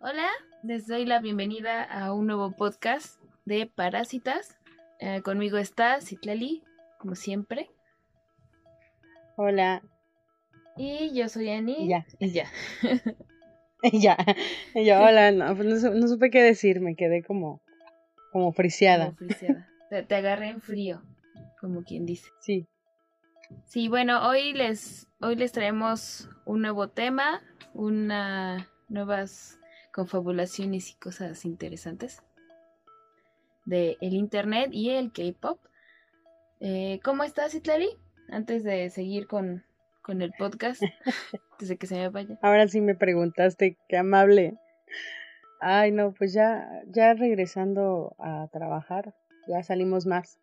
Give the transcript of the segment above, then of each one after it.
Hola, les doy la bienvenida a un nuevo podcast de Parásitas. Eh, conmigo está Citlali, como siempre. Hola. Y yo soy Annie. Y ya. Y ya. Y ya. Y yo, hola, no, pues no supe qué decir, me quedé como, como friseada. Como friseada. Te, te agarré en frío, como quien dice. Sí. Sí, bueno, hoy les, hoy les traemos un nuevo tema, una nuevas confabulaciones y cosas interesantes de el internet y el K-pop. Eh, ¿Cómo estás, Itlali? Antes de seguir con, con el podcast, antes de que se me vaya. Ahora sí me preguntaste, qué amable. Ay, no, pues ya, ya regresando a trabajar, ya salimos más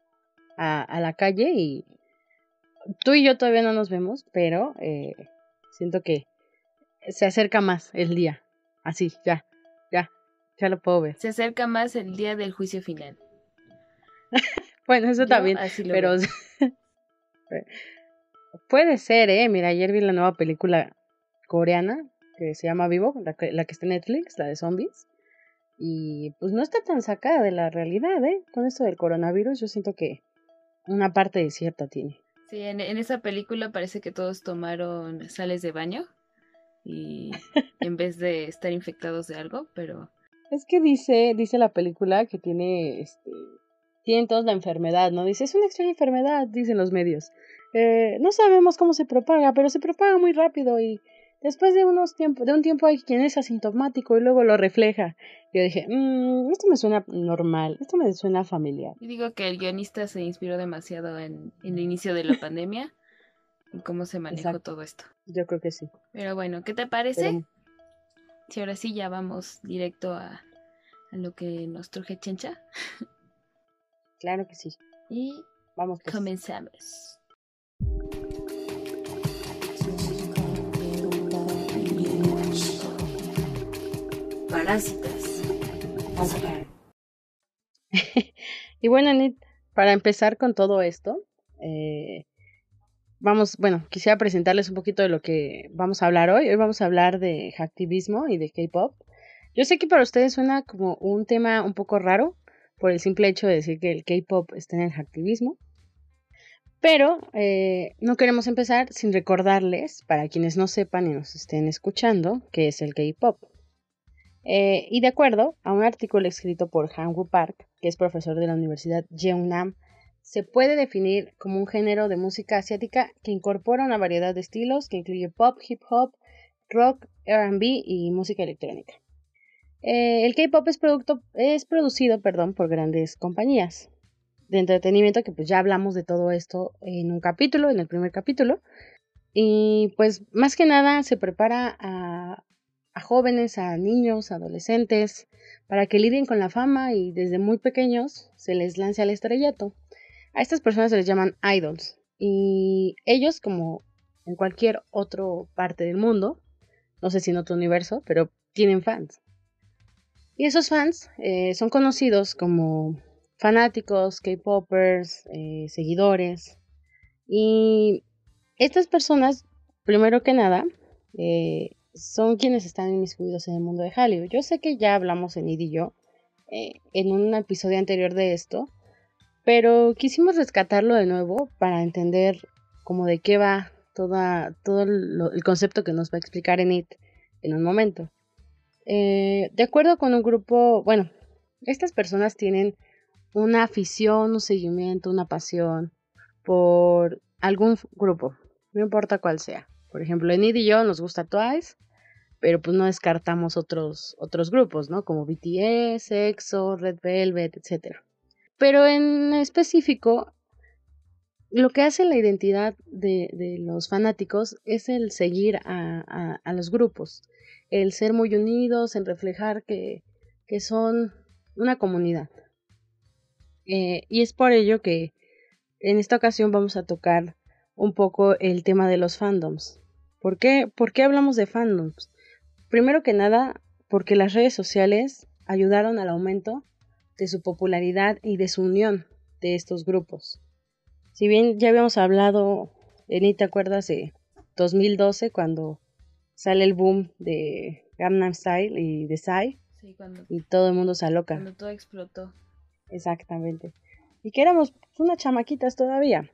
a, a la calle y tú y yo todavía no nos vemos, pero eh, siento que se acerca más el día. Así, ya, ya, ya lo puedo ver. Se acerca más el día del juicio final. Bueno, eso Yo también, pero puede ser, ¿eh? Mira, ayer vi la nueva película coreana que se llama Vivo, la que, la que está en Netflix, la de zombies. Y pues no está tan sacada de la realidad, ¿eh? Con esto del coronavirus, yo siento que una parte de cierta tiene. Sí, en, en esa película parece que todos tomaron sales de baño y en vez de estar infectados de algo, pero Es que dice, dice la película que tiene, este, tienen todos la enfermedad, ¿no? Dice, es una extraña enfermedad, dicen los medios. Eh, no sabemos cómo se propaga, pero se propaga muy rápido y después de unos tiempos, de un tiempo hay quien es asintomático y luego lo refleja. Yo dije, mmm, esto me suena normal, esto me suena familiar. yo digo que el guionista se inspiró demasiado en, en el inicio de la pandemia y cómo se manejó Exacto. todo esto. Yo creo que sí. Pero bueno, ¿qué te parece? Pero, Si ahora sí ya vamos directo a, a lo que nos truje Chencha claro que sí. y Vamos pues. comenzamos. Parásitas. Y bueno, Anit, para empezar con todo esto, eh, vamos, bueno, quisiera presentarles un poquito de lo que vamos a hablar hoy. Hoy vamos a hablar de hacktivismo y de K-pop. Yo sé que para ustedes suena como un tema un poco raro por el simple hecho de decir que el K-pop está en el hacktivismo. Pero eh, no queremos empezar sin recordarles, para quienes no sepan y nos estén escuchando, qué es el K-pop. Eh, y de acuerdo a un artículo escrito por Han-Woo Park, que es profesor de la Universidad Jeonnam, se puede definir como un género de música asiática que incorpora una variedad de estilos que incluye pop, hip hop, rock, RB y música electrónica. Eh, el K-pop es, producto- es producido perdón, por grandes compañías de entretenimiento, que pues ya hablamos de todo esto en un capítulo, en el primer capítulo. Y pues más que nada se prepara a, jóvenes, a niños, adolescentes, para que lidien con la fama y desde muy pequeños se les lance al estrellato. A estas personas se les llaman idols y ellos, como en cualquier otra parte del mundo, no sé si en otro universo, pero tienen fans. Y esos fans eh, son conocidos como fanáticos, K-popers, eh, seguidores. Y estas personas, primero que nada, eh, son quienes están inmiscuidos en el mundo de Hollywood. Yo sé que ya hablamos en Id y yo en un episodio anterior de esto, pero quisimos rescatarlo de nuevo para entender como de qué va toda, todo el concepto que nos va a explicar en It en un momento. Eh, de acuerdo con un grupo, bueno, estas personas tienen una afición, un seguimiento, una pasión por algún grupo, no importa cuál sea. Por ejemplo, en Id y yo nos gusta Twice, pero pues no descartamos otros, otros grupos, ¿no? Como BTS, EXO, Red Velvet, etc. Pero en específico, lo que hace la identidad de, de los fanáticos es el seguir a, a- los grupos, el ser muy unidos, el reflejar que, que son una comunidad. Eh, y es por ello que en esta ocasión vamos a tocar un poco el tema de los fandoms. ¿Por qué, ¿Por qué hablamos de fandoms? Primero que nada, porque las redes sociales ayudaron al aumento de su popularidad y de su unión de estos grupos. Si bien ya habíamos hablado, Eni, ¿te acuerdas de 2012 cuando sale el boom de Gangnam Style y de Psy. y todo el mundo se aloca. Cuando todo explotó. Exactamente. Y que éramos unas chamaquitas todavía.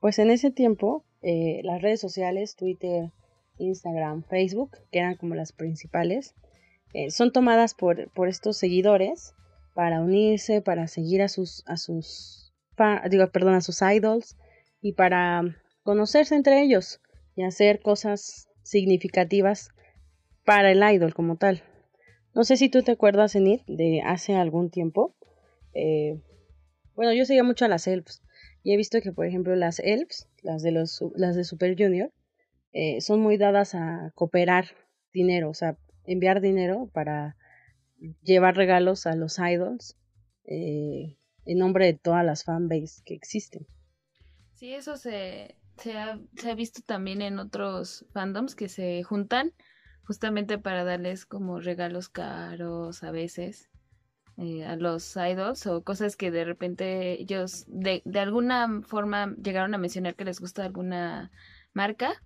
Pues en ese tiempo, eh, las redes sociales, Twitter, Instagram, Facebook, que eran como las principales, eh, son tomadas por, por estos seguidores para unirse, para seguir a sus, a sus, digo, perdón, a sus idols y para conocerse entre ellos y hacer cosas significativas para el idol como tal. No sé si tú te acuerdas, Enid, de hace algún tiempo. Eh, bueno, yo seguía mucho a las elves y he visto que, por ejemplo, las elves, las de, los, las de Super Junior, eh, son muy dadas a cooperar dinero, o sea, enviar dinero para llevar regalos a los idols eh, en nombre de todas las fanbase que existen. Sí, eso se, se, ha, se ha visto también en otros fandoms que se juntan justamente para darles como regalos caros a veces eh, a los idols o cosas que de repente ellos de, de alguna forma llegaron a mencionar que les gusta alguna marca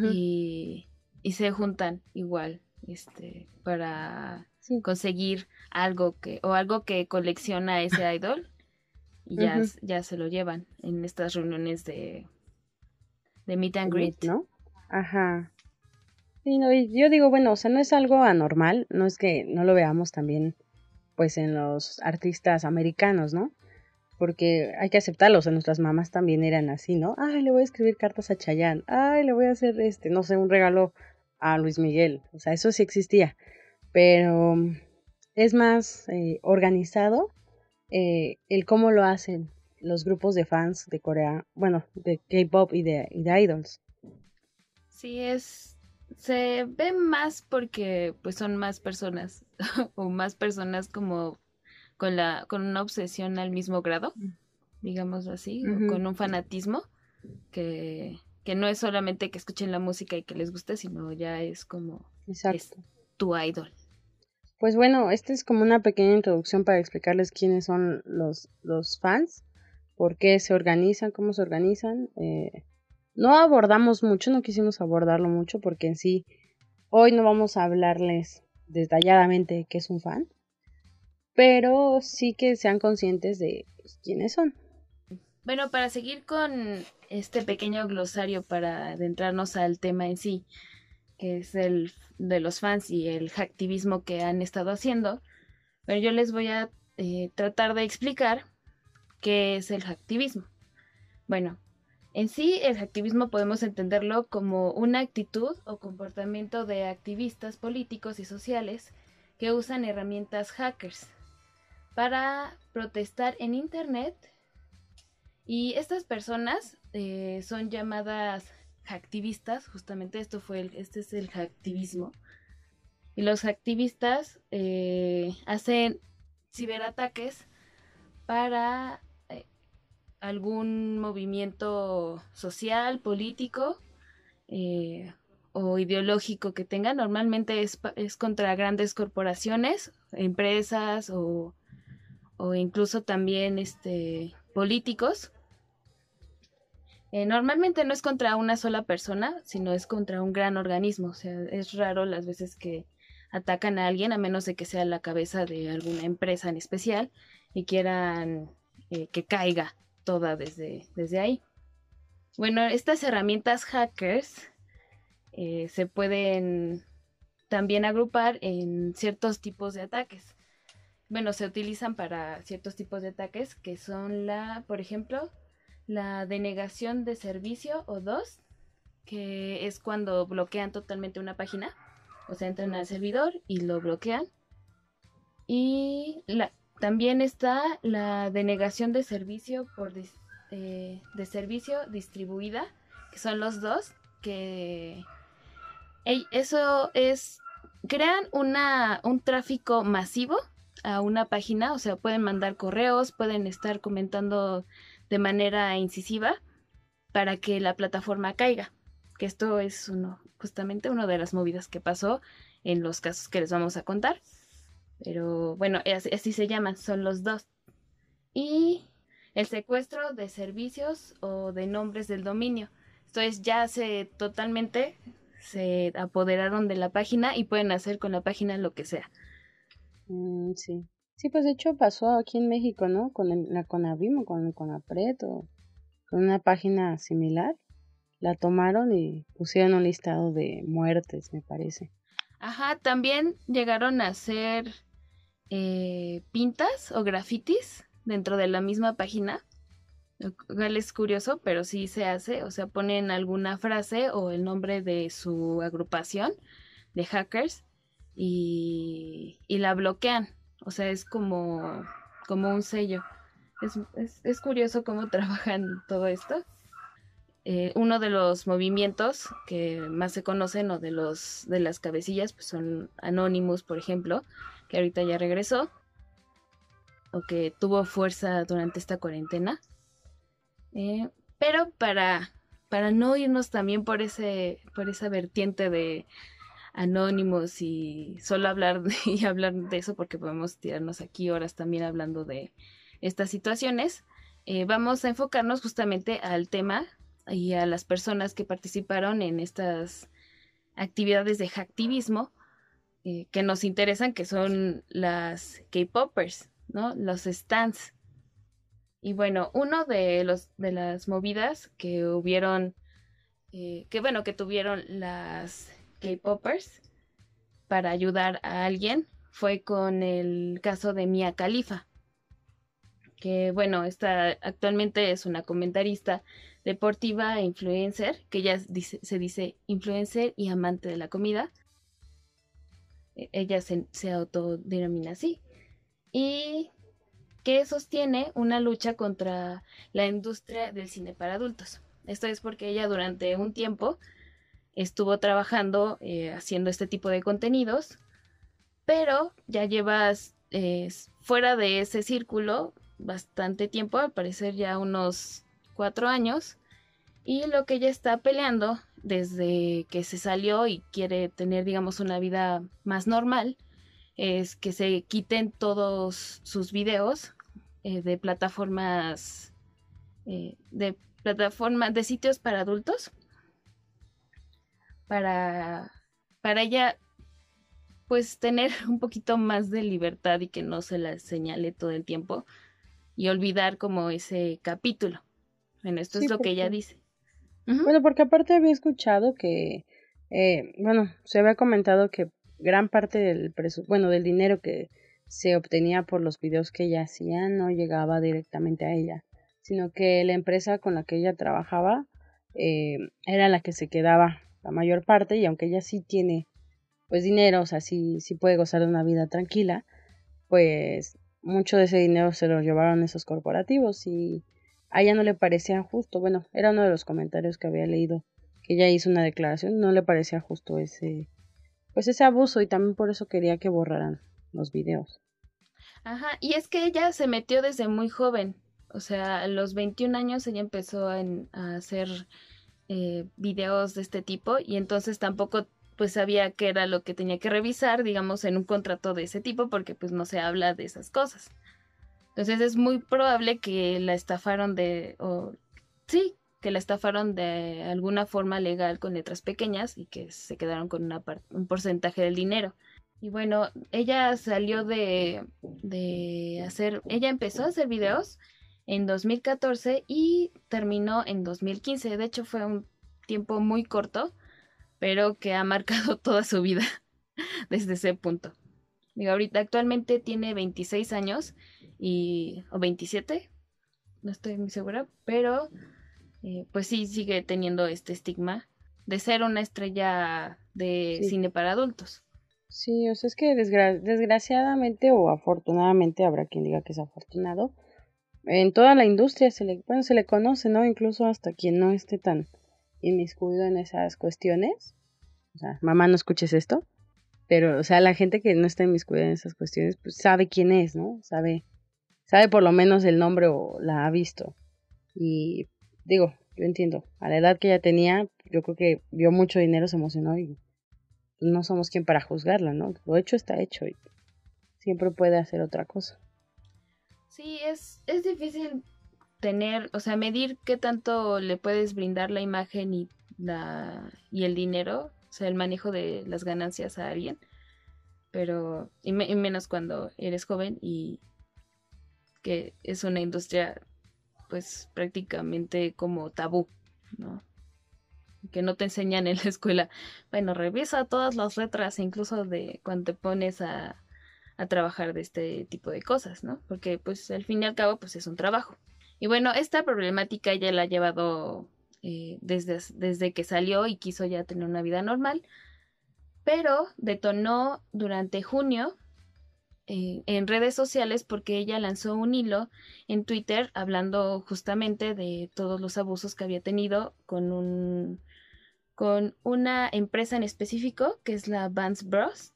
y, y se juntan igual este para conseguir algo que o algo que colecciona ese idol y ya, ya se lo llevan en estas reuniones de de meet and greet, ¿no? Ajá. Sí, no, y yo digo, bueno, o sea, no es algo anormal, no es que no lo veamos también pues en los artistas americanos, ¿no? Porque hay que aceptarlo, o sea, nuestras mamás también eran así, ¿no? Ay, le voy a escribir cartas a Chayanne, ay, le voy a hacer este, no sé, un regalo a Luis Miguel, o sea, eso sí existía, pero es más eh, organizado eh, el cómo lo hacen los grupos de fans de Corea, bueno, de K-pop y de, y de idols. Sí, es. Se ve más porque pues son más personas o más personas como con la con una obsesión al mismo grado, mm. digamos así, o con un fanatismo que, que no es solamente que escuchen la música y que les guste, sino ya es como Exacto. tu idol. Pues bueno, esta es como una pequeña introducción para explicarles quiénes son los, los fans por qué se organizan, cómo se organizan. Eh, no abordamos mucho, no quisimos abordarlo mucho porque en sí hoy no vamos a hablarles detalladamente qué es un fan, pero sí que sean conscientes de pues, quiénes son. Bueno, para seguir con este pequeño glosario para adentrarnos al tema en sí, que es el de los fans y el hacktivismo que han estado haciendo, pero yo les voy a eh, tratar de explicar ¿Qué es el hacktivismo? Bueno, en sí el hacktivismo podemos entenderlo como una actitud o comportamiento de activistas políticos y sociales que usan herramientas hackers para protestar en Internet y estas personas eh, son llamadas hacktivistas, justamente esto fue el, este es el hacktivismo. Y los hacktivistas eh, hacen ciberataques para algún movimiento social, político eh, o ideológico que tenga. Normalmente es, contra grandes corporaciones, empresas o, incluso también este, políticos. Eh, normalmente no es contra una sola persona, sino es contra un gran organismo. O sea, es raro las veces que atacan a alguien, a menos de que sea la cabeza de alguna empresa en especial y quieran eh, que caiga toda desde, desde ahí. Bueno, estas herramientas hackers eh, se pueden también agrupar en ciertos tipos de ataques. Bueno, se utilizan para ciertos tipos de ataques que son la, por ejemplo, la denegación de servicio o dos, que es cuando bloquean totalmente una página, o sea, entran al servidor y lo bloquean. Y la, también está la denegación de servicio por eh, de servicio distribuida, que son los dos, que eso es crean una un tráfico masivo a una página, o sea, pueden mandar correos, pueden estar comentando de manera incisiva para que la plataforma caiga. Que esto es uno, justamente una de las movidas que pasó en los casos que les vamos a contar. Pero bueno, así, se llaman, son los dos. Y el secuestro de servicios o de nombres del dominio. Esto es, ya se totalmente se apoderaron de la página y pueden hacer con la página lo que sea. Mm, sí. Sí, pues de hecho pasó aquí en México, ¿no? Con el, la Conavim o con el Conapret o con una página similar. La tomaron y pusieron un listado de muertes, me parece. Ajá, también llegaron a hacer eh, pintas o grafitis dentro de la misma página. Lo cual es curioso, pero sí se hace. O sea, ponen alguna frase o el nombre de su agrupación de hackers y, y la bloquean. O sea, es como, como un sello. Es, es, es curioso cómo trabajan todo esto. Eh, uno de los movimientos que más se conocen o de los de las cabecillas pues son Anonymous, por ejemplo, que ahorita ya regresó o que tuvo fuerza durante esta cuarentena. Eh, pero para, para no irnos también por ese por esa vertiente de Anonymous y solo hablar de, y hablar de eso porque podemos tirarnos aquí horas también hablando de estas situaciones. Eh, vamos a enfocarnos justamente al tema y a las personas que participaron en estas actividades de hacktivismo eh, que nos interesan, que son las K-Poppers, ¿no? Los stands. Y bueno, uno de los de las movidas que hubieron, eh, que bueno, que tuvieron las K-Poppers para ayudar a alguien fue con el caso de Mia Khalifa que bueno, está actualmente es una comentarista deportiva e influencer, que ya se dice influencer y amante de la comida. E, ella se, se autodenomina así. Y que sostiene una lucha contra la industria del cine para adultos. Esto es porque ella durante un tiempo estuvo trabajando eh, haciendo este tipo de contenidos, pero ya llevas eh, fuera de ese círculo bastante tiempo, al parecer ya unos cuatro años, y lo que ella está peleando desde que se salió y quiere tener, digamos, una vida más normal, es que se quiten todos sus videos eh, de plataformas, de plataformas, de sitios para adultos, para, para ella, pues tener un poquito más de libertad y que no se la señale todo el tiempo y olvidar como ese capítulo. Bueno, esto es lo que ella dice. Bueno, porque aparte había escuchado que, eh, bueno, se había comentado que gran parte del bueno, del dinero que se obtenía por los videos que ella hacía no llegaba directamente a ella, sino que la empresa con la que ella trabajaba eh, era la que se quedaba la mayor parte y aunque ella sí tiene pues dinero, o sea, sí, sí puede gozar de una vida tranquila, pues mucho de ese dinero se lo llevaron esos corporativos y a ella no le parecía justo. Bueno, era uno de los comentarios que había leído que ella hizo una declaración, no le parecía justo ese pues ese abuso y también por eso quería que borraran los videos. Ajá, y es que ella se metió desde muy joven, o sea, a los 21 años ella empezó a, hacer eh, videos de este tipo y entonces tampoco pues sabía que era lo que tenía que revisar, digamos, en un contrato de ese tipo, porque pues no se habla de esas cosas. Entonces es muy probable que la estafaron de, o sí, que la estafaron de alguna forma legal con letras pequeñas y que se quedaron con una un porcentaje del dinero. Y bueno, ella salió de, de hacer, ella empezó a hacer videos en 2014 y terminó en 2015. De hecho fue un tiempo muy corto pero que ha marcado toda su vida desde ese punto. Digo, ahorita actualmente tiene 26 años y o 27, no estoy muy segura, pero eh, pues sí sigue teniendo este estigma de ser una estrella de cine para adultos. Sí, o sea, es que desgraciadamente o afortunadamente, habrá quien diga que es afortunado, en toda la industria se le, bueno, se le conoce, ¿no? Incluso hasta quien no esté tan inmiscuido en esas cuestiones. O sea, mamá, no escuches esto. Pero, o sea, la gente que no está inmiscuida en esas cuestiones, pues sabe quién es, ¿no? Sabe, sabe por lo menos el nombre o la ha visto. Y digo, yo entiendo, a la edad que ella tenía, yo creo que vio mucho dinero, se emocionó y no somos quien para juzgarla, ¿no? Lo hecho está hecho y siempre puede hacer otra cosa. Sí, es, es difícil tener, o sea, medir qué tanto le puedes brindar la imagen y la y el dinero sea, el manejo de las ganancias a alguien. Pero, y, menos cuando eres joven y que es una industria, pues prácticamente como tabú, ¿no? Que no te enseñan en la escuela. Bueno, revisa todas las letras, incluso de cuando te pones a, a trabajar de este tipo de cosas, ¿no? Porque, pues, al fin y al cabo, pues es un trabajo. Y bueno, esta problemática ya la ha llevado eh, desde, desde que salió y quiso ya tener una vida normal, pero detonó durante junio eh, en redes sociales porque ella lanzó un hilo en Twitter hablando justamente de todos los abusos que había tenido con un con una empresa en específico que es la Vance Bros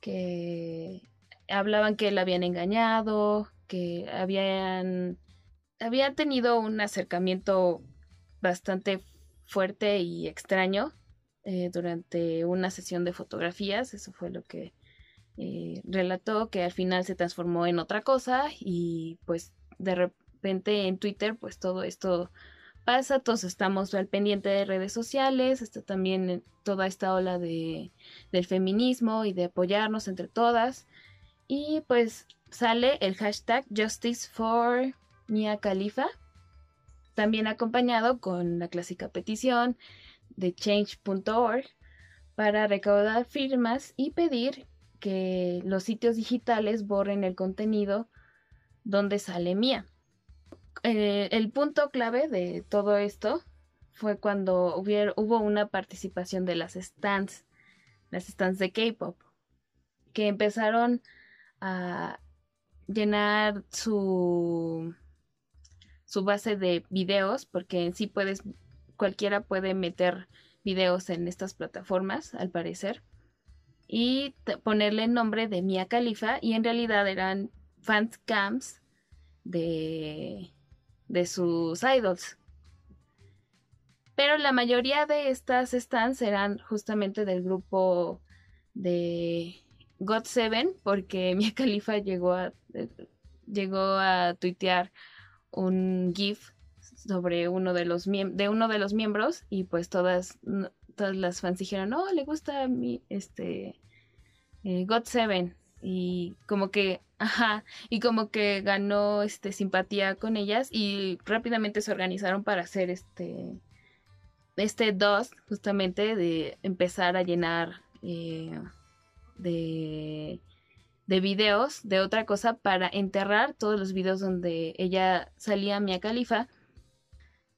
que hablaban que la habían engañado que habían había tenido un acercamiento bastante fuerte y extraño eh, durante una sesión de fotografías. Eso fue lo que eh, relató, que al final se transformó en otra cosa y pues de repente en Twitter pues todo esto pasa, todos estamos al pendiente de redes sociales, está también toda esta ola de, del feminismo y de apoyarnos entre todas. Y pues sale el hashtag Justice for Mia también acompañado con la clásica petición de change.org para recaudar firmas y pedir que los sitios digitales borren el contenido donde sale Mia. Eh, el punto clave de todo esto fue cuando hubo una participación de las stands, las stands de K-pop, que empezaron a llenar su su base de videos, porque en sí puedes, cualquiera puede meter videos en estas plataformas, al parecer, y ponerle el nombre de Mia Khalifa, y en realidad eran fans cams de, de sus idols. Pero la mayoría de estas stands eran justamente del grupo de God Seven, porque Mia Khalifa llegó a, eh, llegó a tuitear un GIF sobre uno de los de uno de los miembros y pues todas todas las fans dijeron no le gusta mi este eh, God Seven y como que ajá y como que ganó este simpatía con ellas y rápidamente se organizaron para hacer este este dos justamente de empezar a llenar eh, de de videos de otra cosa para enterrar todos los videos donde ella salía Mia Califa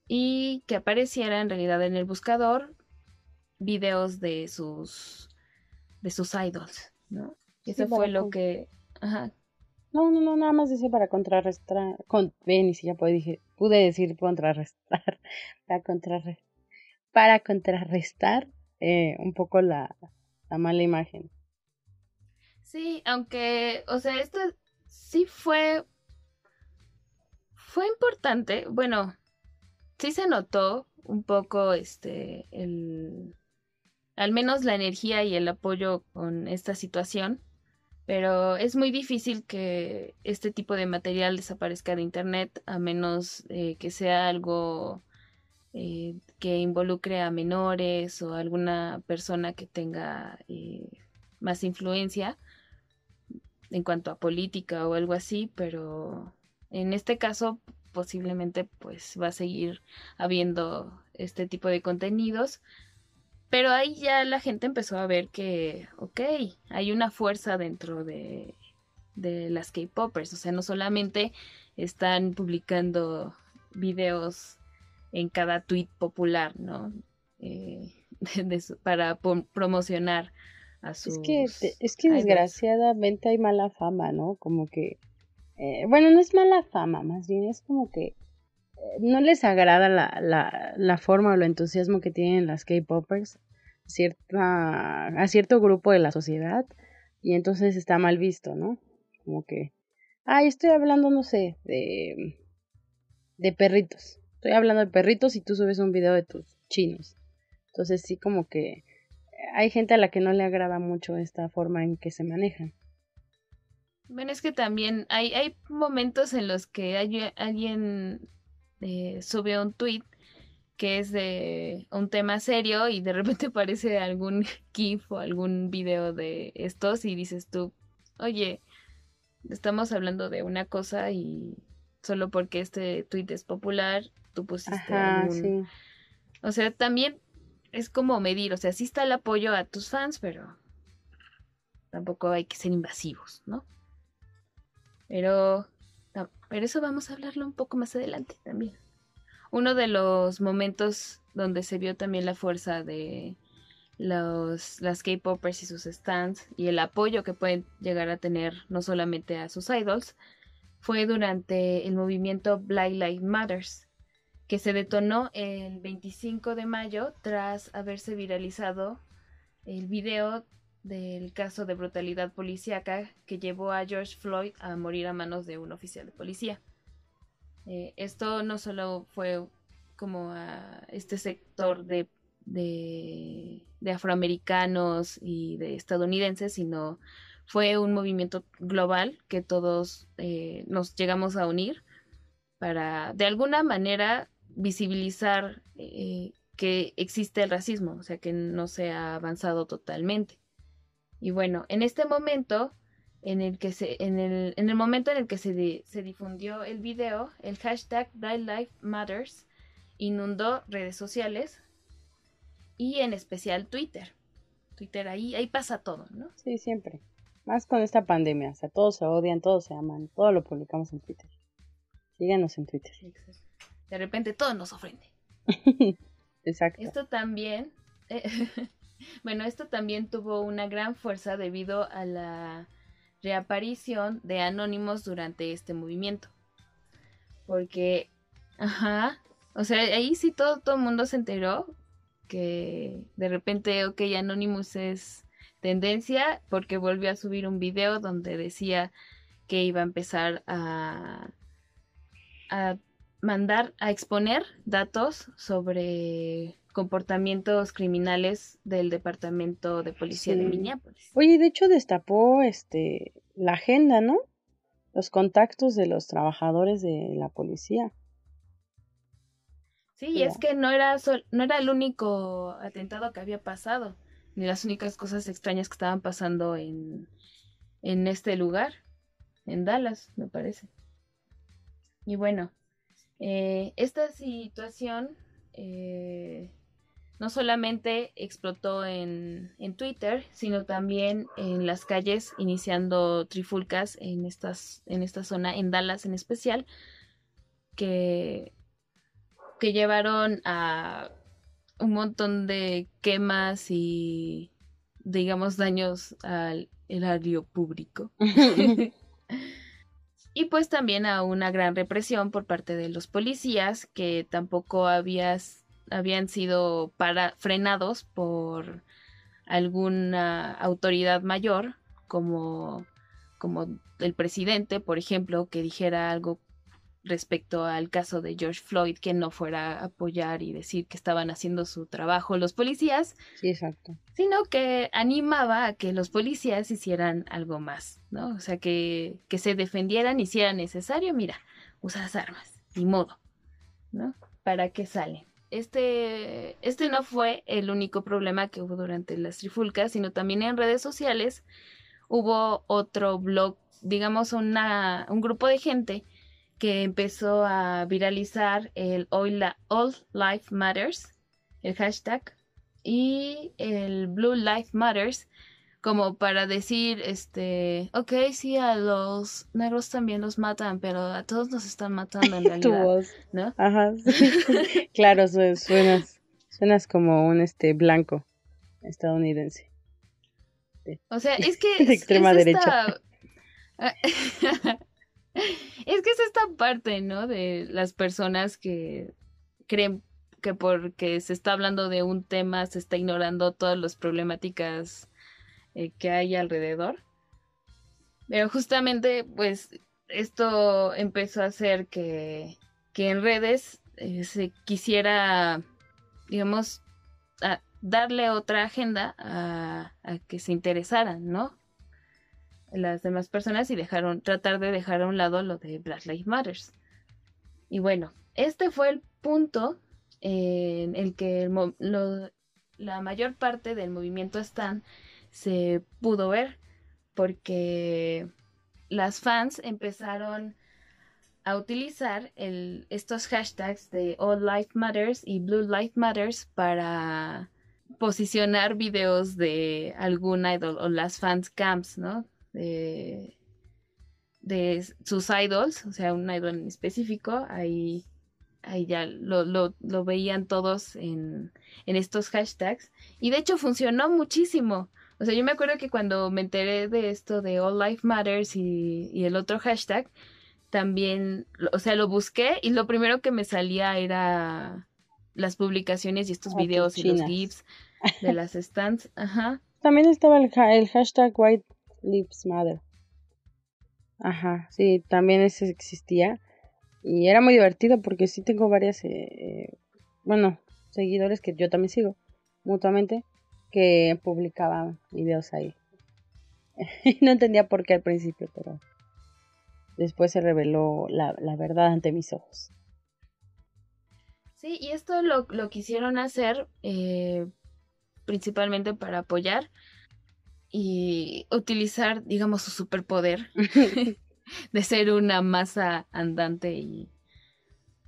y que apareciera en realidad en el buscador videos de sus de sus idols, ¿no? Eso fue lo que ajá. No, no, no, nada más decía para contrarrestar, con, ven, y si ya pude, dije, pude decir contrarrestar, para contrarrestar, para contrarrestar eh, un poco la, la mala imagen. Sí, aunque, o sea, esto sí fue, fue importante. Bueno, sí se notó un poco, este, el, al menos la energía y el apoyo con esta situación. Pero es muy difícil que este tipo de material desaparezca de Internet a menos eh, que sea algo eh, que involucre a menores o alguna persona que tenga eh, más influencia en cuanto a política o algo así, pero en este caso posiblemente pues va a seguir habiendo este tipo de contenidos. Pero ahí ya la gente empezó a ver que, ok, hay una fuerza dentro de, de las K-Poppers. O sea, no solamente están publicando videos en cada tweet popular, ¿no? Eh, para promocionar es que, es que desgraciadamente hay mala fama, ¿no? Como que, eh, bueno, no es mala fama, más bien es como que no les agrada la, la, la forma o el entusiasmo que tienen las K-Poppers cierta, a cierto grupo de la sociedad y entonces está mal visto, ¿no? Como que, ay, estoy hablando, no sé, de, de perritos. Estoy hablando de perritos y tú subes un video de tus chinos. Entonces sí como que hay gente a la que no le agrada mucho esta forma en que se manejan. Bueno, es que también hay, hay momentos en los que alguien eh, sube un tweet que es de un tema serio y de repente aparece algún GIF o algún video de estos y dices tú, oye, estamos hablando de una cosa y solo porque este tweet es popular, tú pusiste algún... O sea, también es como medir, o sea, sí está el apoyo a tus fans, pero tampoco hay que ser invasivos, ¿no? Pero, pero eso vamos a hablarlo un poco más adelante también. Uno de los momentos donde se vio también la fuerza de los, las K-popers y sus stands y el apoyo que pueden llegar a tener no solamente a sus idols, fue durante el movimiento Black Lives Matters, que se detonó el 25 de mayo tras haberse viralizado el video del caso de brutalidad policíaca que llevó a George Floyd a morir a manos de un oficial de policía. Eh, esto no solo fue como a este sector de, de, afroamericanos y de estadounidenses, sino fue un movimiento global que todos eh, nos llegamos a unir para de alguna manera visibilizar eh, que existe el racismo, o sea, que no se ha avanzado totalmente. Y bueno, en este momento, en el que se, en el, en el momento en el que se, se difundió el video, el hashtag Black Lives Matters inundó redes sociales y en especial Twitter. Twitter ahí, ahí pasa todo, ¿no? Sí, siempre. Más con esta pandemia, o sea, todos se odian, todos se aman, todo lo publicamos en Twitter. Síganos en Twitter. De repente todo nos ofende. Exacto. Esto también eh, Bueno, esto también tuvo una gran fuerza debido a la reaparición de anónimos durante este movimiento. Porque, ajá, o sea, ahí sí todo, todo el mundo se enteró que de repente, ok, Anonymous es tendencia porque volvió a subir un video donde decía que iba a empezar a, a mandar, a exponer datos sobre comportamientos criminales del departamento de policía de Minneapolis. Oye, de hecho destapó este la agenda, ¿no? Los contactos de los trabajadores de la policía. Sí, y es que no era no era el único atentado que había pasado, ni las únicas cosas extrañas que estaban pasando en en este lugar, en Dallas, me parece. Y bueno, eh, esta situación eh, no solamente explotó en, Twitter, sino también en las calles, iniciando trifulcas en, estas, en esta zona, en Dallas en especial, que, que llevaron a un montón de quemas y, digamos, daños al erario público. y pues también a una gran represión por parte de los policías que tampoco habías habían sido para, frenados por alguna autoridad mayor, como, como el presidente, por ejemplo, que dijera algo respecto al caso de George Floyd, que no fuera a apoyar y decir que estaban haciendo su trabajo los policías. Sí, exacto. Sino que animaba a que los policías hicieran algo más, ¿no? O sea, que, que se defendieran y si era necesario, mira, usa las armas, ni modo, ¿no? ¿Para qué salen? Este, este no fue el único problema que hubo durante las trifulcas, sino también en redes sociales hubo otro blog, digamos una, un grupo de gente que empezó a viralizar el All, Life Matters, el hashtag, y el Blue Life Matters, como para decir, este, ok, sí, a los negros también los matan, pero a todos nos están matando en realidad, ¿no? Ajá, claro, suenas, suenas como un este blanco estadounidense. O sea, es que de extrema derecha. es que es esta parte, ¿no? De las personas que creen que porque se está hablando de un tema se está ignorando todas las problemáticas eh, que hay alrededor. Pero justamente, pues, esto empezó a hacer que, que en redes eh, se quisiera, digamos, darle otra agenda a, a, que se interesaran, ¿no? Las demás personas y dejaron, tratar de dejar a un lado lo de Black Lives Matters. Y bueno, este fue el punto en el que la mayor parte del movimiento Stan se pudo ver porque las fans empezaron a utilizar el, estos hashtags de All Life Matters y Blue Life Matters para posicionar videos de algún idol o las fans camps, ¿no? De, de sus idols, o sea, un idol en específico, ahí, ahí ya lo, lo, lo veían todos en, en estos hashtags. Y de hecho funcionó muchísimo. O sea, yo me acuerdo que cuando me enteré de esto de All Life Matters y, y el otro hashtag, también, o sea, lo busqué y lo primero que me salía era las publicaciones y estos videos y los GIFs de las stands. Ajá. También estaba el, el hashtag White Lives Matter. Ajá, sí, también ese existía. Y era muy divertido porque sí tengo varias, eh, bueno, seguidores que yo también sigo mutuamente que publicaban videos ahí. no entendía por qué al principio, pero después se reveló la, verdad ante mis ojos. Sí, y esto lo, quisieron hacer eh, principalmente para apoyar y utilizar, digamos, su superpoder de ser una masa andante y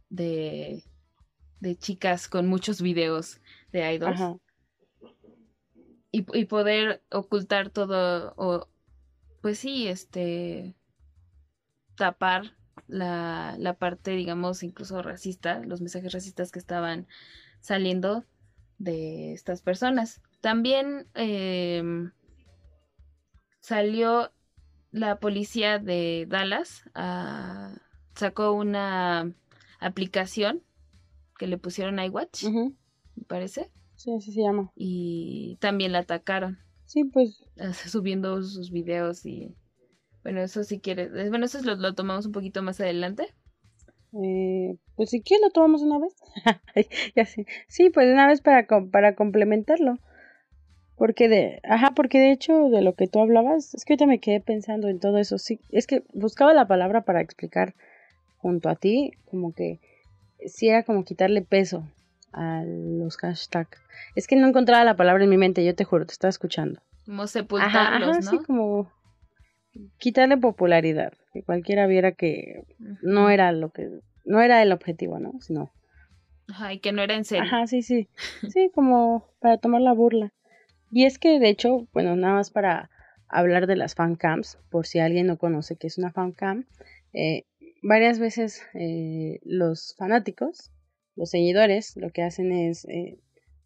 de, de chicas con muchos videos de idols. Y, y, poder ocultar todo, o pues sí, este, tapar la, la parte, digamos, incluso racista, los mensajes racistas que estaban saliendo de estas personas. También em, salió la policía de Dallas, sacó una aplicación que le pusieron iWatch, me parece. Sí, así se llama. Y también la atacaron. Sí, pues. Subiendo sus videos y bueno, eso si quieres. Bueno, eso lo, lo tomamos un poquito más adelante. Eh, pues si quieres lo tomamos una vez. ya. Sí, pues una vez para, para complementarlo. Porque de, ajá, porque de hecho de lo que tú hablabas, es que ahorita me quedé pensando en todo eso. Sí, es que buscaba la palabra para explicar junto a ti, como que sí era como quitarle peso a los hashtags. Es que no encontraba la palabra en mi mente, yo te juro, te estaba escuchando. Como sepultarlos, ¿no? Sí, como quitarle popularidad, que cualquiera viera que no era lo que, no era el objetivo, ¿no? Sino. Ajá, y que no era en serio. Ajá, sí, sí. Sí, como para tomar la burla. Y es que, de hecho, bueno, nada más para hablar de las fan cams, por si alguien no conoce qué es una fan cam, eh, varias veces eh, los fanáticos, los seguidores, lo que hacen es eh,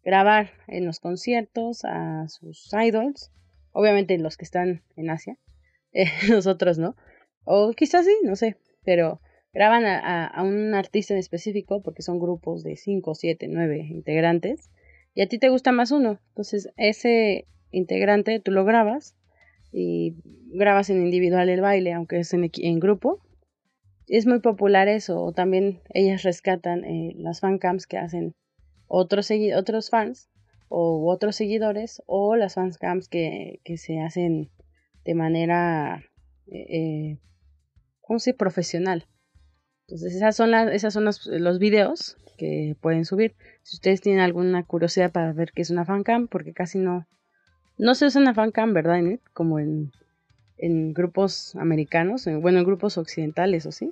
grabar en los conciertos a sus idols, obviamente los que están en Asia, eh, nosotros no. O quizás sí, no sé, pero graban a, a, un artista en específico porque son grupos de 5, 7, 9 integrantes y a ti te gusta más uno. Entonces ese integrante tú lo grabas y grabas en individual el baile, aunque es en, en grupo. Es muy popular eso, o también ellas rescatan eh, las fancams que hacen otros, otros fans o otros seguidores o las fancams que, que se hacen de manera, eh, ¿cómo se profesional. Entonces esas son, las, esas son los, los, videos que pueden subir. Si ustedes tienen alguna curiosidad para ver qué es una fancam, porque casi no, no se usa una fancam, ¿verdad? Como en, en grupos americanos, bueno, en grupos occidentales, ¿o sí?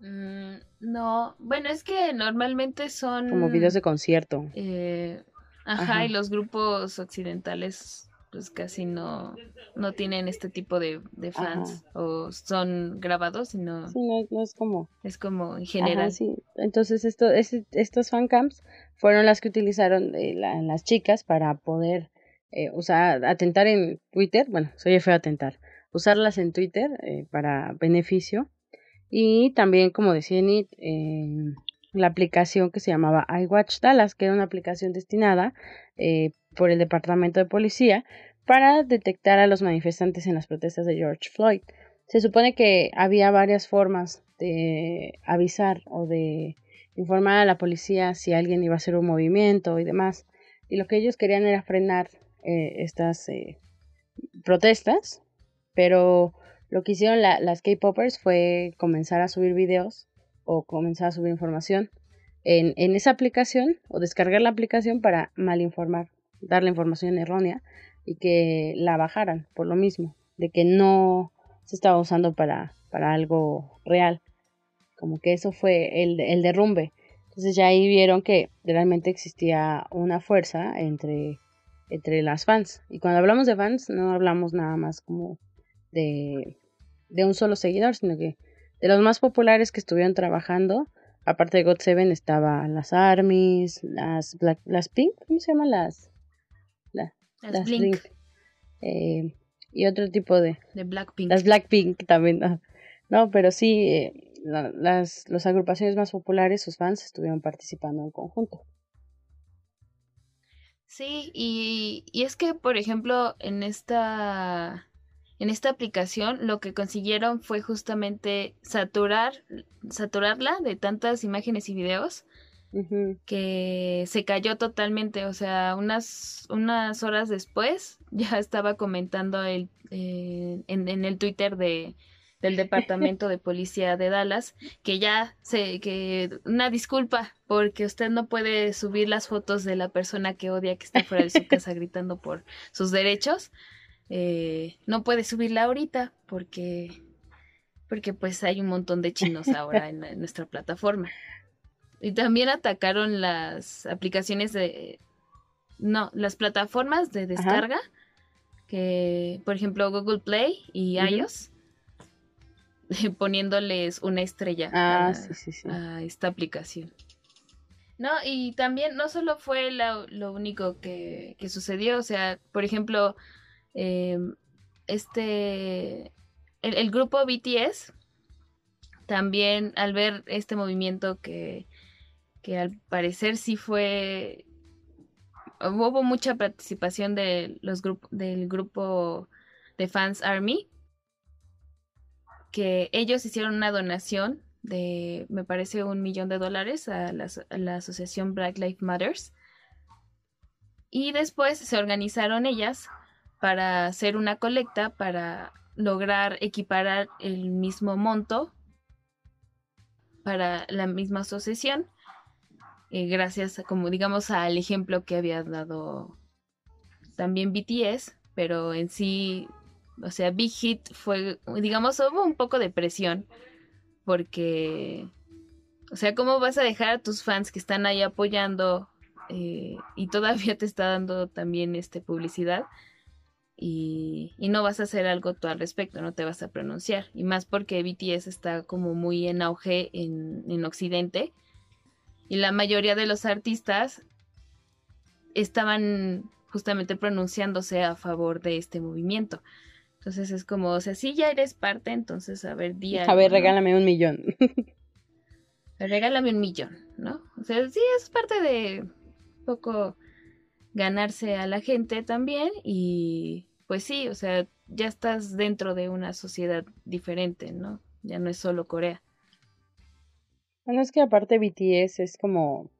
Mm, no, bueno, es que normalmente son... Como videos de concierto. Eh, ajá, y los grupos occidentales pues casi no, no tienen este tipo de, fans o son grabados, sino... Sí, no, es como... Es como en general. sí. Entonces esto, es, estos fancams fueron las que utilizaron eh, las chicas para poder eh, usar, atentar en Twitter, bueno, soy feo atentar, usarlas en Twitter eh, para beneficio y también, como decía Nit, la aplicación que se llamaba iWatch Dallas, que era una aplicación destinada eh, por el Departamento de Policía para detectar a los manifestantes en las protestas de George Floyd. Se supone que había varias formas de avisar o de informar a la policía si alguien iba a hacer un movimiento y demás. Y lo que ellos querían era frenar eh, estas eh, protestas, pero lo que hicieron las K-Poppers fue comenzar a subir videos o comenzar a subir información en, en esa aplicación o descargar la aplicación para malinformar, dar la información errónea y que la bajaran por lo mismo, de que no se estaba usando para, para algo real. Como que eso fue el, el derrumbe. Entonces ya ahí vieron que realmente existía una fuerza entre, entre las fans. Y cuando hablamos de fans no hablamos nada más como de, de un solo seguidor, sino que de los más populares que estuvieron trabajando, aparte de God Seven, estaba las Armies, las Black, las Pink, ¿cómo se llaman las? las, Blink. Eh, y otro tipo de... De Blackpink. Las Blackpink también. No, pero sí, eh, las, las agrupaciones más populares, sus fans, estuvieron participando en conjunto. Sí, y, y es que, por ejemplo, en esta en esta aplicación lo que consiguieron fue justamente saturar, saturarla de tantas imágenes y videos que se cayó totalmente. O sea, unas, unas horas después ya estaba comentando el, eh, en, en, el Twitter de, del departamento de policía de Dallas que ya se que una disculpa porque usted no puede subir las fotos de la persona que odia que está fuera de su casa gritando por sus derechos. Eh, no puede subirla ahorita porque porque pues hay un montón de chinos ahora en, nuestra plataforma. Y también atacaron las aplicaciones de no, las plataformas de descarga que por ejemplo Google Play y iOS poniéndoles una estrella ah, a, esta aplicación. No, y también no solo fue lo, único que, que, sucedió, o sea, por ejemplo, Em, este, el, grupo BTS también al ver este movimiento que, que al parecer sí fue, hubo mucha participación de los del grupo de fans Army, que ellos hicieron una donación de, me parece, un millón de dólares a la, asociación Black Lives Matters. Y después se organizaron ellas para hacer una colecta para lograr equiparar el mismo monto para la misma asociación eh, gracias como digamos al ejemplo que había dado también BTS pero en sí o sea Big Hit fue digamos hubo un poco de presión porque o sea cómo vas a dejar a tus fans que están ahí apoyando eh, y todavía te está dando también este publicidad y, no vas a hacer algo tú al respecto, no te vas a pronunciar. Y más porque BTS está como muy en auge en, en Occidente y la mayoría de los artistas estaban justamente pronunciándose a favor de este movimiento. Entonces es como, o sea, si ya eres parte, entonces a ver, día. A ver, regálame un millón. regálame un millón, ¿no? O sea, sí, es parte de poco ganarse a la gente también y pues sí, o sea, ya estás dentro de una sociedad diferente, ¿no? Ya no es solo Corea. Bueno, es que aparte BTS es como,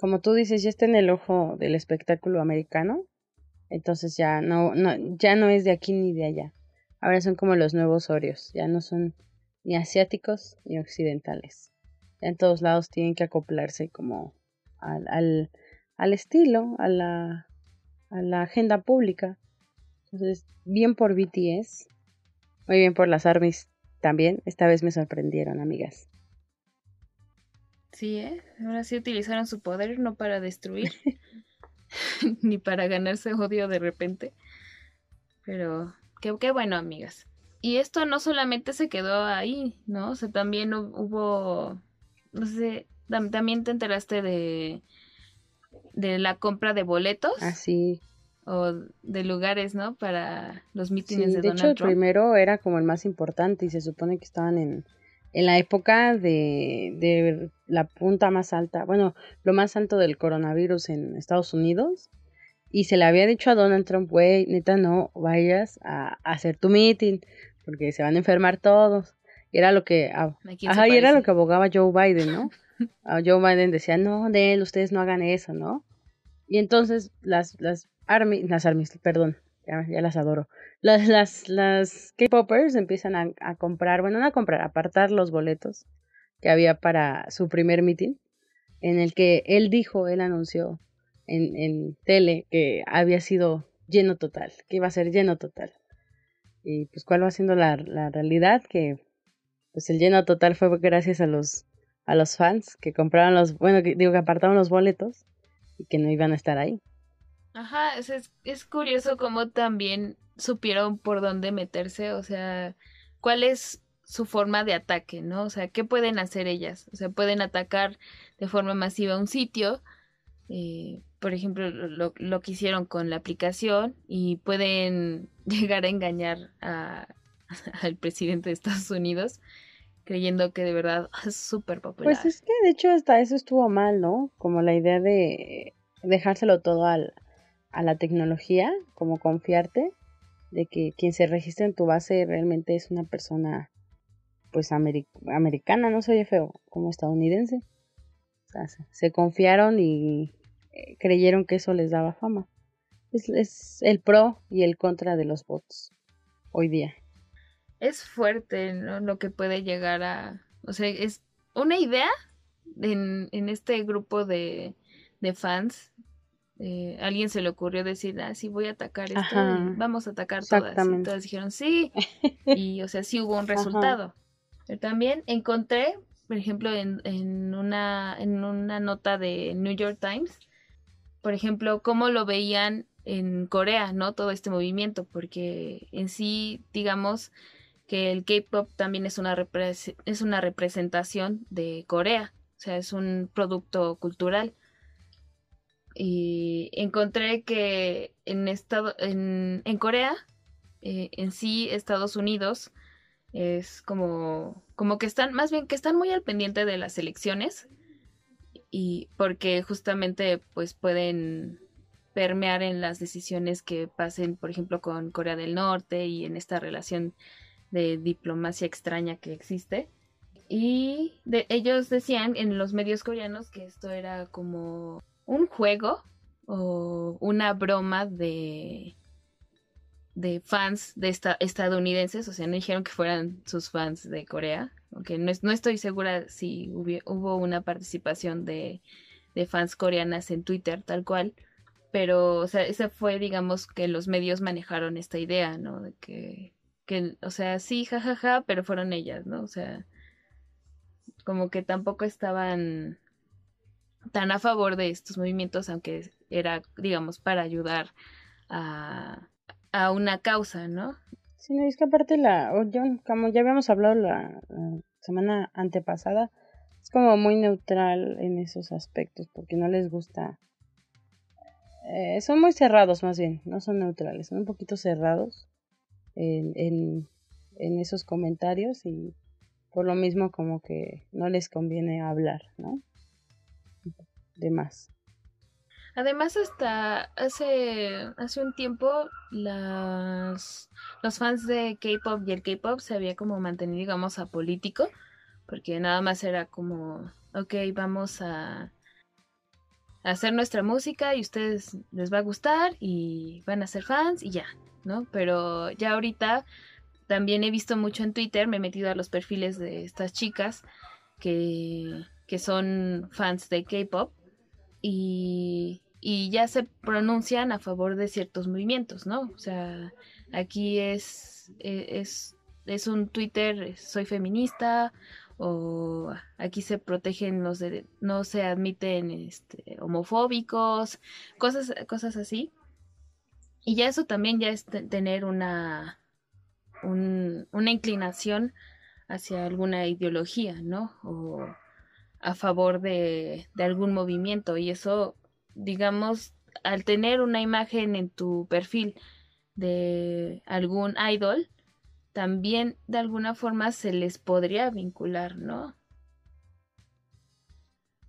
como tú dices, ya está en el ojo del espectáculo americano, entonces ya no, no, ya no es de aquí ni de allá. Ahora son como los nuevos Oreos, ya no son ni asiáticos ni occidentales. Ya en todos lados tienen que acoplarse como al, al al estilo, a la, a la agenda pública. Entonces, bien por BTS, muy bien por las ARMYs también. Esta vez me sorprendieron, amigas. Sí, ¿eh? Ahora sí utilizaron su poder no para destruir, ni para ganarse odio de repente. Pero qué, qué bueno, amigas. Y esto no solamente se quedó ahí, ¿no? O sea, también hubo, no sé, también te enteraste de de la compra de boletos. Así. Ah, o de lugares, ¿no? Para los mítines de, de hecho, el primero era como el más importante y se supone que estaban en, en la época de, de la punta más alta, bueno, lo más alto del coronavirus en Estados Unidos. Y se le había dicho a Donald Trump, güey, neta, no vayas a, hacer tu meeting, porque se van a enfermar todos. Y era lo que, ajá, y era lo que abogaba Joe Biden, ¿no? Joe Biden decía, no, de él, ustedes no hagan eso, ¿no? Y entonces las, las army, las armies, perdón, ya, las adoro. Las, las, las K-Poppers empiezan a, comprar, bueno, no a comprar, a apartar los boletos que había para su primer meeting. en el que él dijo, él anunció en, en tele que había sido lleno total, que iba a ser lleno total. Y pues cuál va siendo la, la realidad, que pues el lleno total fue gracias a los a los fans que compraron los, bueno, digo que apartaron los boletos y que no iban a estar ahí. Ajá, es, es curioso cómo también supieron por dónde meterse, o sea, cuál es su forma de ataque, ¿no? O sea, ¿qué pueden hacer ellas? O sea, pueden atacar de forma masiva un sitio, eh, por ejemplo, lo, lo, que hicieron con la aplicación y pueden llegar a engañar a, al presidente de Estados Unidos creyendo que de verdad es súper popular. Pues es que de hecho hasta eso estuvo mal, ¿no? Como la idea de dejárselo todo al, a la tecnología, como confiarte de que quien se registra en tu base realmente es una persona pues americana, no soy feo, como estadounidense. Se confiaron y eh, creyeron que eso les daba fama. Es, el pro y el contra de los bots hoy día. Es fuerte. Lo que puede llegar a... O sea, es una idea en, en este grupo de, de fans. Eh, alguien se le ocurrió decir, ah, sí, voy a atacar esto, vamos a atacar todas. Y todas dijeron, sí. y, o sea, sí hubo un resultado. Pero también encontré, por ejemplo, en, en, una, en una nota de New York Times, por ejemplo, cómo lo veían en Corea, ¿no? Todo este movimiento, porque en sí, digamos, que el K-pop también es una, es una representación de Corea, o sea, es un producto cultural. Y encontré que en, estado, en, en Corea, eh, en sí, Estados Unidos, es como, como que están, más bien que están muy al pendiente de las elecciones y porque justamente pues pueden permear en las decisiones que pasen, por ejemplo, con Corea del Norte y en esta relación de diplomacia extraña que existe. Y de, ellos decían en los medios coreanos que esto era como un juego o una broma de de fans de esta, estadounidenses, o sea, no dijeron que fueran sus fans de Corea, aunque no, no estoy segura si hubo, una participación de, de, fans coreanas en Twitter, tal cual, pero, o sea, esa fue, digamos, que los medios manejaron esta idea, ¿no? De que, que o sea, sí, jajaja, pero fueron ellas, ¿no? O sea, como que tampoco estaban tan a favor de estos movimientos, aunque era, digamos, para ayudar a a una causa, ¿no? Sí, no, es que aparte la, como ya habíamos hablado la, semana antepasada, es como muy neutral en esos aspectos, porque no les gusta. Eh, son muy cerrados más bien, no son neutrales, son un poquito cerrados en, en, en esos comentarios y por lo mismo como que no les conviene hablar, ¿no? De más. Además, hasta hace, hace un tiempo las, los fans de K-Pop y el K-Pop se había como mantenido, digamos, apolítico, porque nada más era como, ok, vamos a, hacer nuestra música y ustedes les va a gustar y van a ser fans y ya, ¿no? Pero ya ahorita también he visto mucho en Twitter, me he metido a los perfiles de estas chicas que, que son fans de K-Pop y, y ya se pronuncian a favor de ciertos movimientos, ¿no? O sea, aquí es, e, es, es un Twitter, soy feminista, o aquí se protegen los de, no se admiten este, homofóbicos, cosas, cosas así. Y ya eso también ya es tener una, una inclinación hacia alguna ideología, ¿no? O a favor de, algún movimiento. Y eso digamos, al tener una imagen en tu perfil de algún idol, también de alguna forma se les podría vincular, ¿no?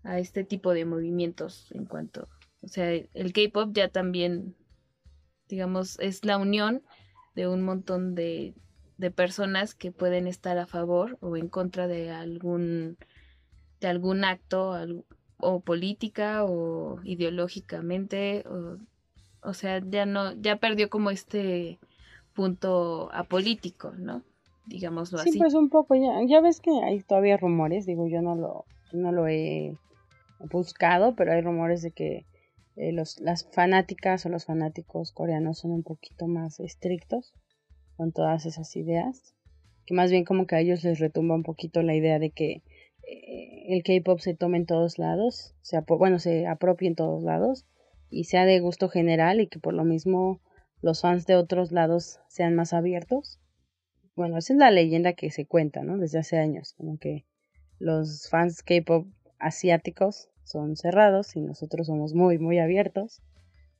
A este tipo de movimientos en cuanto, o sea, el K-Pop ya también, digamos, es la unión de un montón de personas que pueden estar a favor o en contra de algún, de algún acto, o política o ideológicamente o, o sea ya no ya perdió como este punto apolítico no digámoslo así. sí pues un poco ya ya ves que hay todavía rumores digo yo no lo no lo he buscado, pero hay rumores de que eh, los, las fanáticas o los fanáticos coreanos son un poquito más estrictos con todas esas ideas, que más bien como que a ellos les retumba un poquito la idea de que el K-pop se tome en todos lados, se bueno, se apropie en todos lados y sea de gusto general y que por lo mismo los fans de otros lados sean más abiertos. Bueno, esa es la leyenda que se cuenta, ¿no? Desde hace años, como que los fans K-pop asiáticos son cerrados y nosotros somos muy, muy abiertos.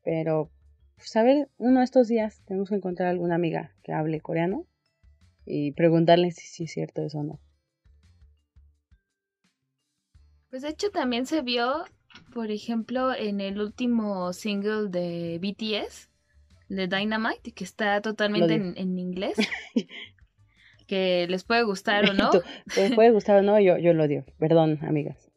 Pero, pues a ver, uno de estos días tenemos que encontrar alguna amiga que hable coreano y preguntarle si, si es cierto eso o no. Pues de hecho también se vio, por ejemplo, en el último single de BTS, de Dynamite, que está totalmente en, inglés. que les puede gustar o no. Les puede gustar o no, yo, yo lo odio. Perdón, amigas.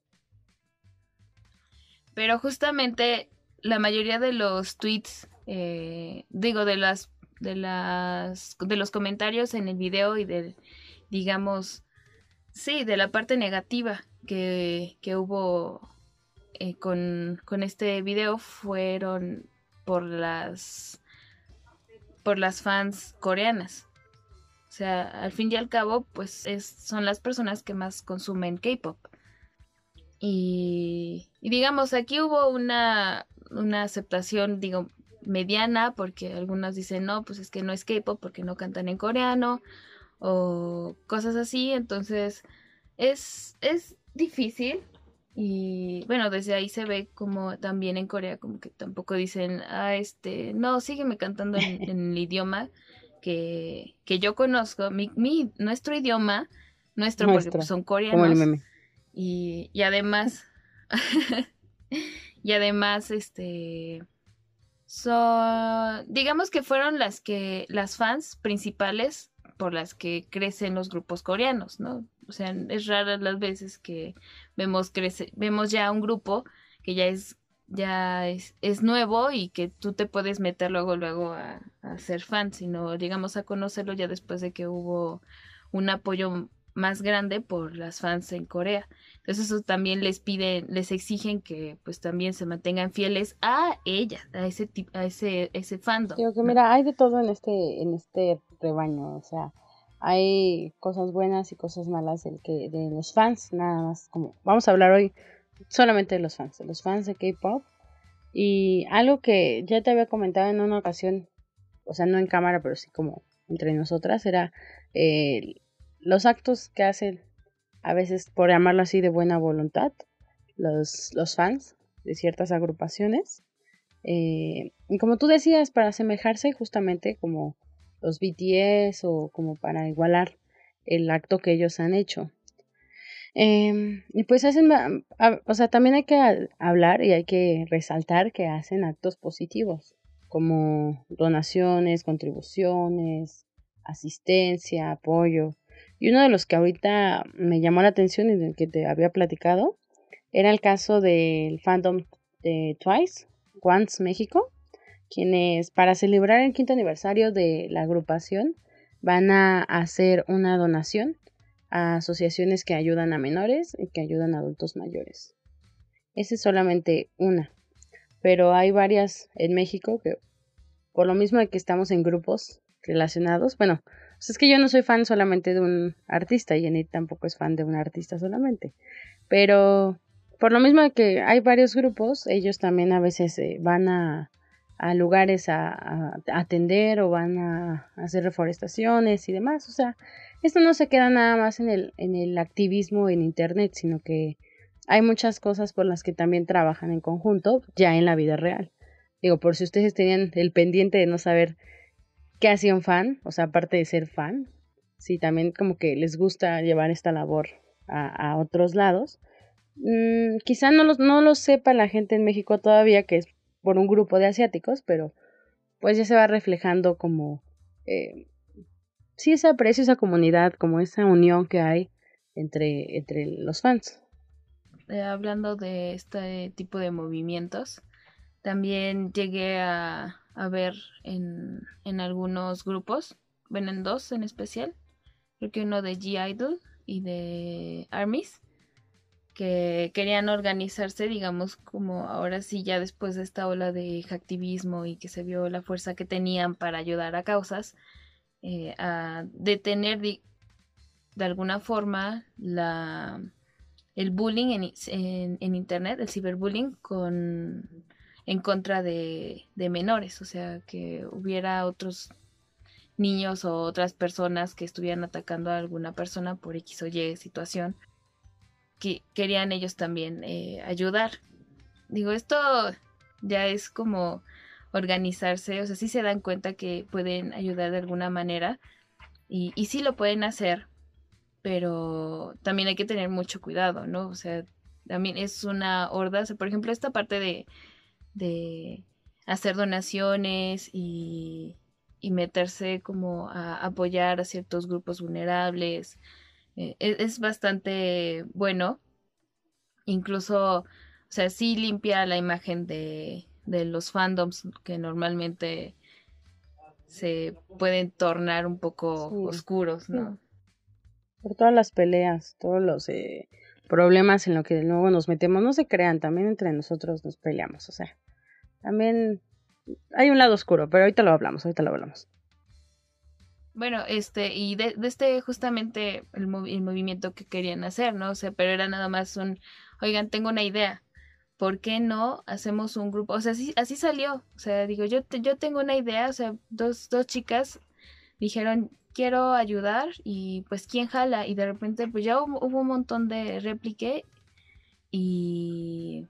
Pero justamente la mayoría de los tweets, eh, digo, de las, de las, de los comentarios en el video y del, digamos, sí, de la parte negativa que, que hubo eh, con, con este video fueron por las por las fans coreanas. O sea, al fin y al cabo, pues es, son las personas que más consumen K-pop. Y, digamos, aquí hubo una, una aceptación, digo, mediana, porque algunos dicen, no, pues es que no es K-pop porque no cantan en coreano, o cosas así. Entonces, es, es difícil, y bueno, desde ahí se ve como también en Corea, como que tampoco dicen, ah, este, no, sígueme cantando en, el idioma que, que, yo conozco, mi, mi, nuestro idioma, nuestro, porque pues, son coreanos. Y, y además, y además, este, son, digamos que fueron las que, las fans principales por las que crecen los grupos coreanos, ¿no? O sea, es rara las veces que vemos crece, vemos ya un grupo que ya es ya es, es nuevo y que tú te puedes meter luego luego a, a ser fan, sino llegamos a conocerlo ya después de que hubo un apoyo más grande por las fans en Corea. Entonces eso también les piden, les exigen que pues también se mantengan fieles a ella, a ese a ese ese fandom. Digo que mira, hay de todo en este en este rebaño, o sea, hay cosas buenas y cosas malas del que de los fans, nada más como vamos a hablar hoy solamente de los fans, de los fans de K-pop y algo que ya te había comentado en una ocasión, o sea, no en cámara, pero sí como entre nosotras era eh, los actos que hacen a veces por llamarlo así de buena voluntad los, los fans de ciertas agrupaciones eh, y como tú decías para asemejarse justamente como los BTS o como para igualar el acto que ellos han hecho. Em, y pues hacen, o sea, también hay que hablar y hay que resaltar que hacen actos positivos, como donaciones, contribuciones, asistencia, apoyo. Y uno de los que ahorita me llamó la atención y del que te había platicado era el caso del fandom de Twice, Once México, quienes para celebrar el quinto aniversario de la agrupación van a hacer una donación a asociaciones que ayudan a menores y que ayudan a adultos mayores. Esa es solamente una, pero hay varias en México que por lo mismo de que estamos en grupos relacionados, bueno, pues es que yo no soy fan solamente de un artista y Enid tampoco es fan de un artista solamente, pero por lo mismo que hay varios grupos, ellos también a veces eh, van a a lugares a, atender o van a, hacer reforestaciones y demás. O sea, esto no se queda nada más en el, en el activismo en Internet, sino que hay muchas cosas por las que también trabajan en conjunto ya en la vida real. Digo, por si ustedes tenían el pendiente de no saber qué hacía un fan, o sea, aparte de ser fan, si también como que les gusta llevar esta labor a, otros lados. Mm, quizá no, los, no lo sepa la gente en México todavía, que es por un grupo de asiáticos, pero pues ya se va reflejando como eh, sí ese aprecio, esa comunidad, como esa unión que hay entre, entre los fans. Eh, hablando de este tipo de movimientos, también llegué a, a ver en, en algunos grupos, ven en dos en especial, creo que uno de G-Idol y de Armies, que querían organizarse, digamos, como ahora sí, ya después de esta ola de activismo y que se vio la fuerza que tenían para ayudar a causas, eh, a detener de, alguna forma la, el bullying en, en, Internet, el ciberbullying, con, en contra de, de menores, o sea, que hubiera otros niños o otras personas que estuvieran atacando a alguna persona por X o Y situación que querían ellos también eh, ayudar. Digo, esto ya es como organizarse, o sea, sí se dan cuenta que pueden ayudar de alguna manera y, y sí lo pueden hacer, pero también hay que tener mucho cuidado, ¿no? O sea, también es una horda, o sea, por ejemplo, esta parte de, de hacer donaciones y, y meterse como a apoyar a ciertos grupos vulnerables, eh, e-, es, bastante bueno. Incluso, o sea, sí limpia la imagen de, de los fandoms que normalmente se pueden tornar un poco oscuros, ¿no? Por todas las peleas, todos los eh, problemas en los que de nuevo nos metemos, no se crean, también entre nosotros nos peleamos, o sea, también hay un lado oscuro, pero ahorita lo hablamos, ahorita lo hablamos. Bueno, este, y de, este justamente el, movimiento que querían hacer, ¿no? O sea, pero era nada más un, oigan, tengo una idea, ¿por qué no hacemos un grupo? O sea, así, así salió, o sea, digo, yo, yo tengo una idea, o sea, dos, dos chicas dijeron, quiero ayudar y pues, ¿quién jala? Y de repente, pues ya hubo, un montón de réplique y...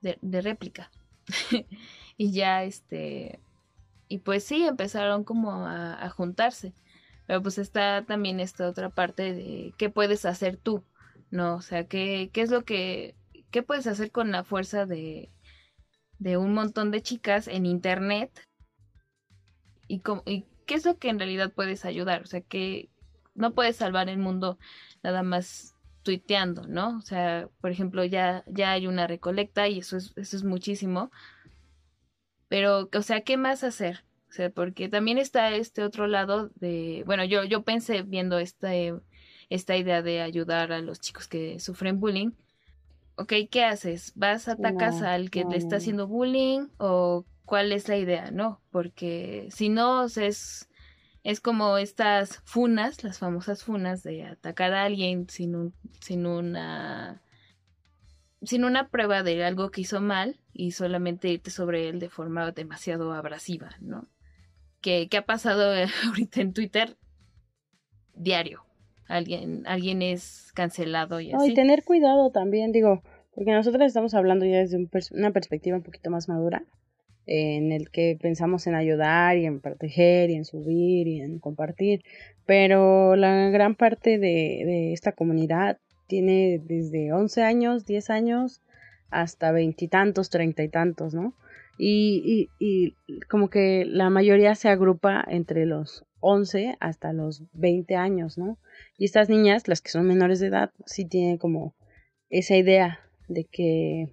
de réplica. y ya, este y pues sí, empezaron como a, juntarse. Pero pues está también esta otra parte de qué puedes hacer tú, ¿no? O sea, qué, qué es lo que, qué puedes hacer con la fuerza de, de un montón de chicas en internet y, y qué es lo que en realidad puedes ayudar. O sea, que no puedes salvar el mundo nada más tuiteando, ¿no? O sea, por ejemplo, ya, ya hay una recolecta y eso es, eso es muchísimo. Pero, o sea, ¿qué más hacer? O sea, porque también está este otro lado de, bueno, yo, yo pensé viendo esta, esta idea de ayudar a los chicos que sufren bullying. Ok, ¿qué haces? ¿Vas, a atacas al que le está haciendo bullying o cuál es la idea? No, porque si no, es, es como estas funas, las famosas funas de atacar a alguien sin, un, sin una sin una prueba de algo que hizo mal y solamente irte sobre él de forma demasiado abrasiva, ¿no? Que, ha pasado ahorita en Twitter diario. Alguien, alguien es cancelado y así. y tener cuidado también, digo, porque nosotros estamos hablando ya desde una perspectiva un poquito más madura, en el que pensamos en ayudar y en proteger y en subir y en compartir, pero la gran parte de, de esta comunidad tiene desde 11 años, 10 años, hasta veintitantos, treinta y tantos, ¿no? Y, y, y, como que la mayoría se agrupa entre los 11 hasta los 20 años, ¿no? Y estas niñas, las que son menores de edad, sí tienen como esa idea de que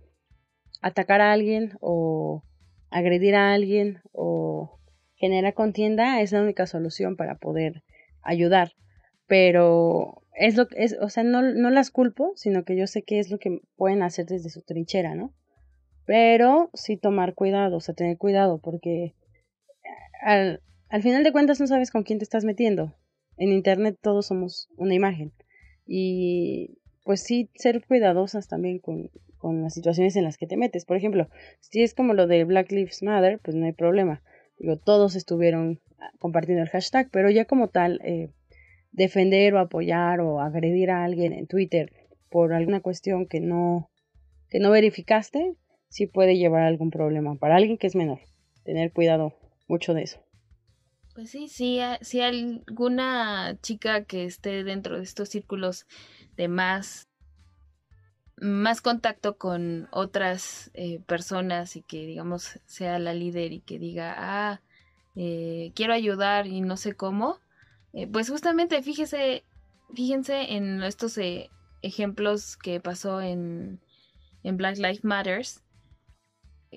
atacar a alguien o agredir a alguien o generar contienda es la única solución para poder ayudar. Pero es lo que es, o sea, no, no las culpo, sino que yo sé que es lo que pueden hacer desde su trinchera, ¿no? Pero sí tomar cuidado, o sea, tener cuidado, porque al, al final de cuentas no sabes con quién te estás metiendo. En internet todos somos una imagen. Y pues sí, ser cuidadosas también con, con las situaciones en las que te metes. Por ejemplo, si es como lo de Black Lives Matter, pues no hay problema. Digo, todos estuvieron compartiendo el hashtag, pero ya como tal, eh, defender o apoyar o agredir a alguien en Twitter por alguna cuestión que no, que no verificaste, sí puede llevar a algún problema para alguien que es menor. Tener cuidado mucho de eso. Pues sí, sí, si alguna chica que esté dentro de estos círculos de más más contacto con otras eh, personas y que digamos sea la líder y que diga ah eh, quiero ayudar y no sé cómo eh, pues justamente fíjese, fíjense en estos eh, ejemplos que pasó en, en Black Lives Matters.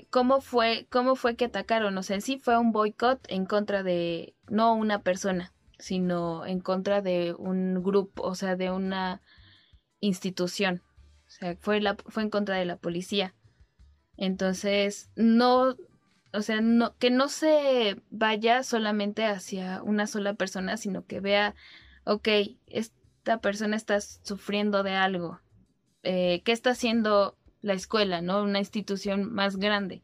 ¿Cómo fue, ¿Cómo fue que atacaron? O sea, en sí fue un boicot en contra de, no una persona, sino en contra de un grupo, o sea, de una institución. O sea, fue, la, fue en contra de la policía. Entonces, no, o sea, no, que no se vaya solamente hacia una sola persona, sino que vea, ok, esta persona está sufriendo de algo. Eh, ¿Qué está haciendo la escuela, no? Una institución más grande.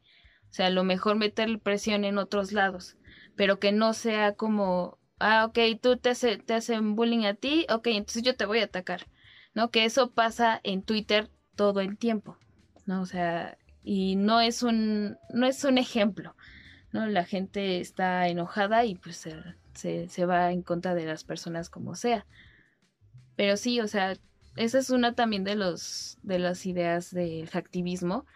O sea, a lo mejor meter presión en otros lados, pero que no sea como, ah, ok, tú te, te hacen bullying a ti, ok, entonces yo te voy a atacar, ¿no? Que eso pasa en Twitter todo el tiempo, ¿no? O sea, y no es un, no es un ejemplo, ¿no? La gente está enojada y pues se, se, va en contra de las personas como sea. Pero sí, o sea, esa es una también de los de las ideas del activismo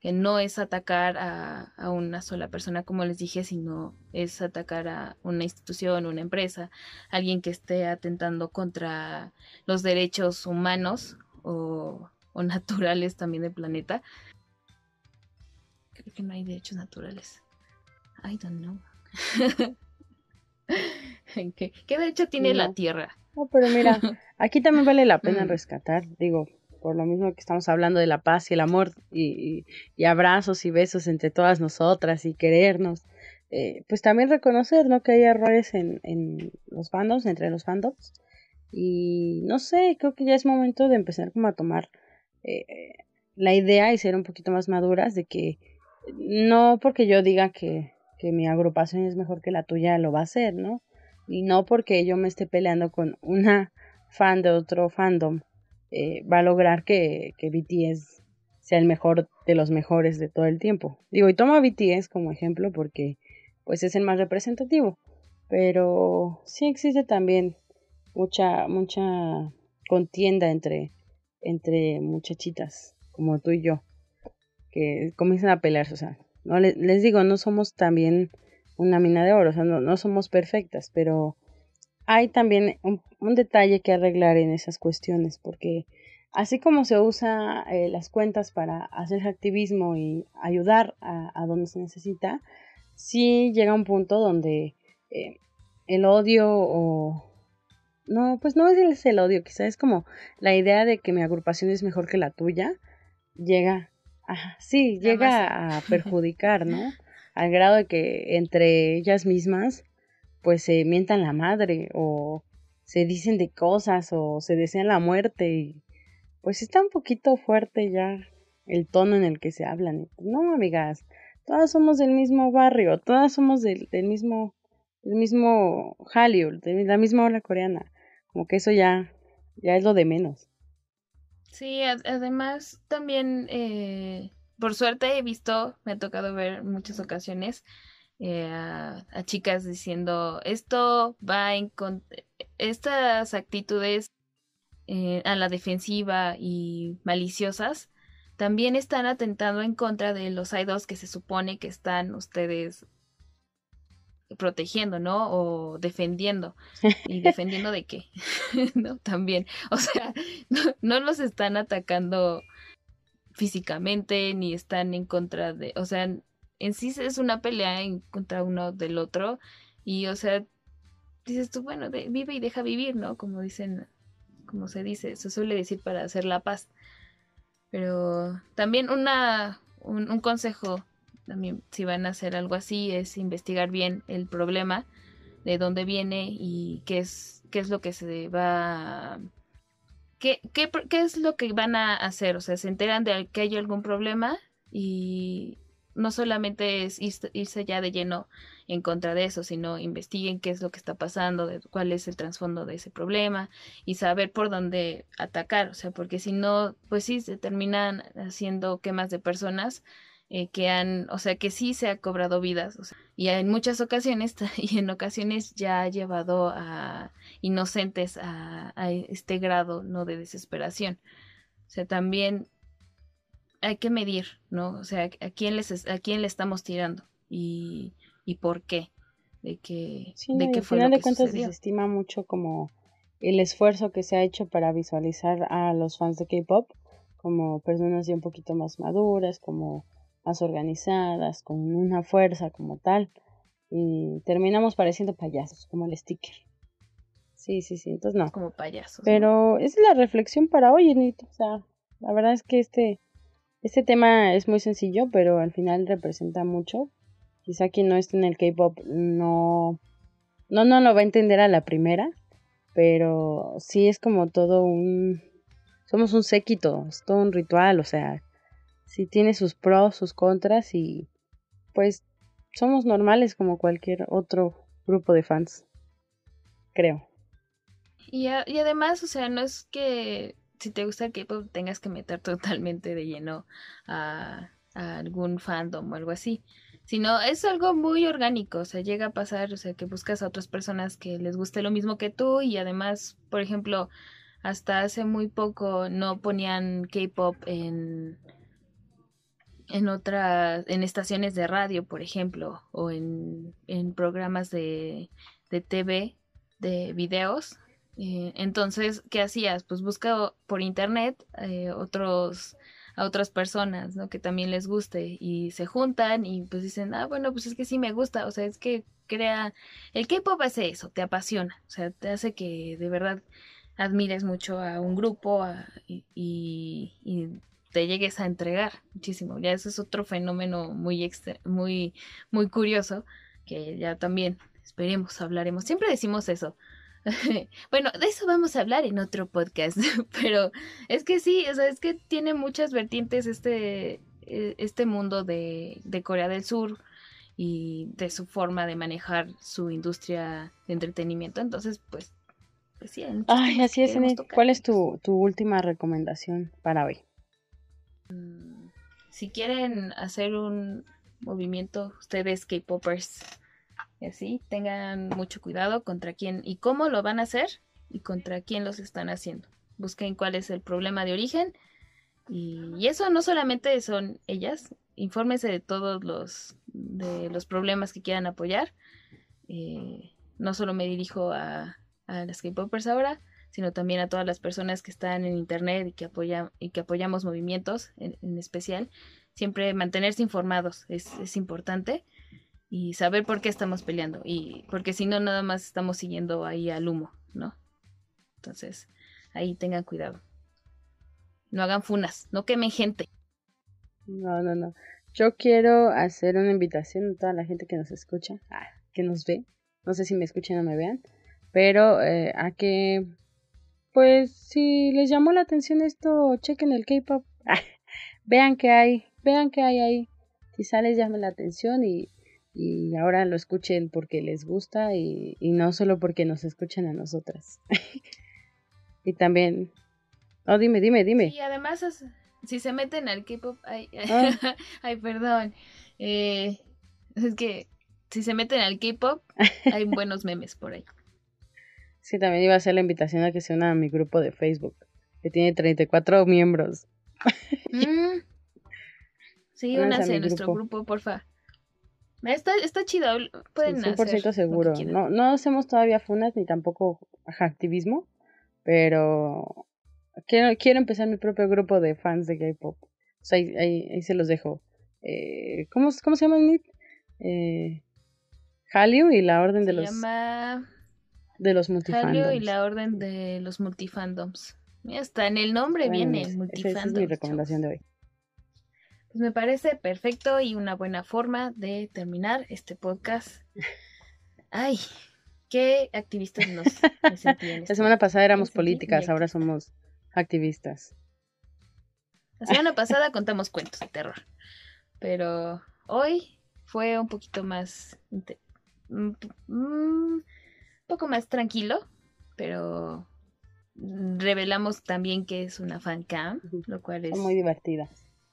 que no es atacar a, a, una sola persona, como les dije, sino es atacar a una institución, una empresa, alguien que esté atentando contra los derechos humanos o, o naturales también del planeta. Creo que no hay derechos naturales. I don't know. ¿Qué, ¿Qué, derecho tiene la Tierra? No, pero mira, aquí también vale la pena mm. rescatar, digo, por lo mismo que estamos hablando de la paz y el amor y, y, abrazos y besos entre todas nosotras y querernos, eh, pues también reconocer, ¿no? Que hay errores en, en los fandoms, entre los fandoms. Y no sé, creo que ya es momento de empezar como a tomar eh, la idea y ser un poquito más maduras de que no porque yo diga que, que mi agrupación es mejor que la tuya lo va a hacer, ¿no? Y no porque yo me esté peleando con una fan de otro fandom eh, va a lograr que, que BTS sea el mejor de los mejores de todo el tiempo. Digo, y tomo a BTS como ejemplo porque pues es el más representativo. Pero sí existe también mucha, mucha contienda entre, entre muchachitas como tú y yo que comienzan a pelearse. O sea, no les, les digo, no somos también una mina de oro, o sea, no, no somos perfectas, pero hay también un, un, detalle que arreglar en esas cuestiones, porque así como se usa eh, las cuentas para hacer activismo y ayudar a, a, donde se necesita, sí llega un punto donde eh, el odio o... No, pues no es el odio, quizás es como la idea de que mi agrupación es mejor que la tuya, llega, ajá, sí, llega a perjudicar, ¿no? Al grado de que entre ellas mismas pues se mientan la madre o se dicen de cosas o se desean la muerte y pues está un poquito fuerte ya el tono en el que se hablan. No, amigas, todas somos del mismo barrio, todas somos del, del mismo del mismo Hollywood, de la misma ola coreana. Como que eso ya ya es lo de menos. Sí, además también eh, por suerte he visto, me ha tocado ver muchas ocasiones eh, a, a, chicas diciendo esto va en estas actitudes eh, a la defensiva y maliciosas también están atentando en contra de los idols que se supone que están ustedes protegiendo, ¿no? O defendiendo. ¿Y defendiendo de qué? ¿No? También. O sea, no, no los están atacando físicamente ni están en contra de, o sea, en sí es una pelea contra uno del otro y o sea dices tú bueno de, vive y deja vivir no como dicen como se dice se suele decir para hacer la paz pero también una un, un consejo también si van a hacer algo así es investigar bien el problema de dónde viene y qué es qué es lo que se va ¿Qué, qué, qué es lo que van a hacer? O sea, se enteran de que hay algún problema y no solamente es irse ya de lleno en contra de eso, sino investiguen qué es lo que está pasando, de cuál es el trasfondo de ese problema y saber por dónde atacar, o sea, porque si no, pues sí, se terminan haciendo quemas de personas eh, que han, o sea, que sí se ha cobrado vidas, o sea, y en muchas ocasiones, y en ocasiones ya ha llevado a inocentes a, a este grado, ¿no? De desesperación. O sea, también hay que medir, ¿no? O sea, a quién les a quién le estamos tirando y, y por qué, de que sí, de qué fue final lo de cuentas se estima mucho como el esfuerzo que se ha hecho para visualizar a los fans de K-pop como personas ya un poquito más maduras, como más organizadas, con una fuerza como tal y terminamos pareciendo payasos, como el sticker. Sí, sí, sí, entonces no. Como payasos. Pero ¿no? es la reflexión para hoy, Enito. O sea, La verdad es que este, este tema es muy sencillo, pero al final representa mucho. Quizá quien no esté en el K-pop no, no, no lo va a entender a la primera, pero sí es como todo un, somos un séquito, es todo un ritual, o sea, sí tiene sus pros, sus contras y pues somos normales como cualquier otro grupo de fans, creo. Y, y además, o sea, no es que si te gusta el K-pop tengas que meter totalmente de lleno a, a, algún fandom o algo así. Sino es algo muy orgánico, o sea, llega a pasar, o sea, que buscas a otras personas que les guste lo mismo que tú y además, por ejemplo, hasta hace muy poco no ponían K-pop en en otras, en estaciones de radio, por ejemplo, o en, en programas de, de TV, de videos. Eh, entonces, ¿qué hacías? Pues busca por internet eh, otros a otras personas, ¿no? Que también les guste y se juntan y pues dicen, ah, bueno, pues es que sí me gusta, o sea, es que crea, el K-pop hace eso, te apasiona, o sea, te hace que de verdad admires mucho a un grupo y, y, te llegues a entregar muchísimo. Ya eso es otro fenómeno muy, muy, muy curioso que ya también esperemos hablaremos. Siempre decimos eso. bueno, de eso vamos a hablar en otro podcast, pero es que sí, o sea, es que tiene muchas vertientes este, e, este mundo de, de Corea del Sur y de su forma de manejar su industria de entretenimiento. Entonces, pues, pues sí. Ay, así es, ¿Cuál es tu, tu última recomendación para hoy? Mm, si quieren hacer un movimiento, ustedes K-Popers, y así, tengan mucho cuidado contra quién y cómo lo van a hacer y contra quién los están haciendo. Busquen cuál es el problema de origen y, eso no solamente son ellas, infórmense de todos los, de los problemas que quieran apoyar. Eh, no solo me dirijo a, a las K-Popers ahora, sino también a todas las personas que están en internet y que apoyan y que apoyamos movimientos en, especial siempre mantenerse informados es, es, importante y saber por qué estamos peleando y porque si no nada más estamos siguiendo ahí al humo no entonces ahí tengan cuidado. No hagan funas no quemen gente. No no no. Yo quiero hacer una invitación a toda la gente que nos escucha ah, que nos ve. No sé si me escuchan o me vean pero eh, a que pues si les llamó la atención esto, chequen el K-pop. vean que hay, vean que hay ahí. Quizá les llame la atención y, y ahora lo escuchen porque les gusta y, y no solo porque nos escuchan a nosotras. y también... Oh, dime, dime, dime. Y además, si se meten al K-pop... Ay, ay, ah. perdón. Eh, es que si se meten al K-pop, hay buenos memes por ahí. Sí, también iba a hacer la invitación a que se una a mi grupo de Facebook, que tiene 34 miembros. Mm. Sí, únase a, nuestro grupo, porfa. Está, está chido, pueden sí, 100% seguro. No, no hacemos todavía funas ni tampoco activismo, pero quiero, quiero empezar mi propio grupo de fans de K-pop. O sea, ahí, ahí, se los dejo. Eh, ¿cómo, ¿Cómo se llama, Nit? Eh, Hallyu y la Orden de los... llama de los multifandoms. y la orden de los multifandoms. Hasta en el nombre viene multifandoms. Esa es mi recomendación de hoy. Pues me parece perfecto y una buena forma de terminar este podcast. Ay, qué activistas nos, La semana pasada éramos políticas, ahora somos activistas. La semana pasada contamos cuentos de terror, pero hoy fue un poquito más poco más tranquilo, pero revelamos también que es una fan cam, lo cual es muy divertida.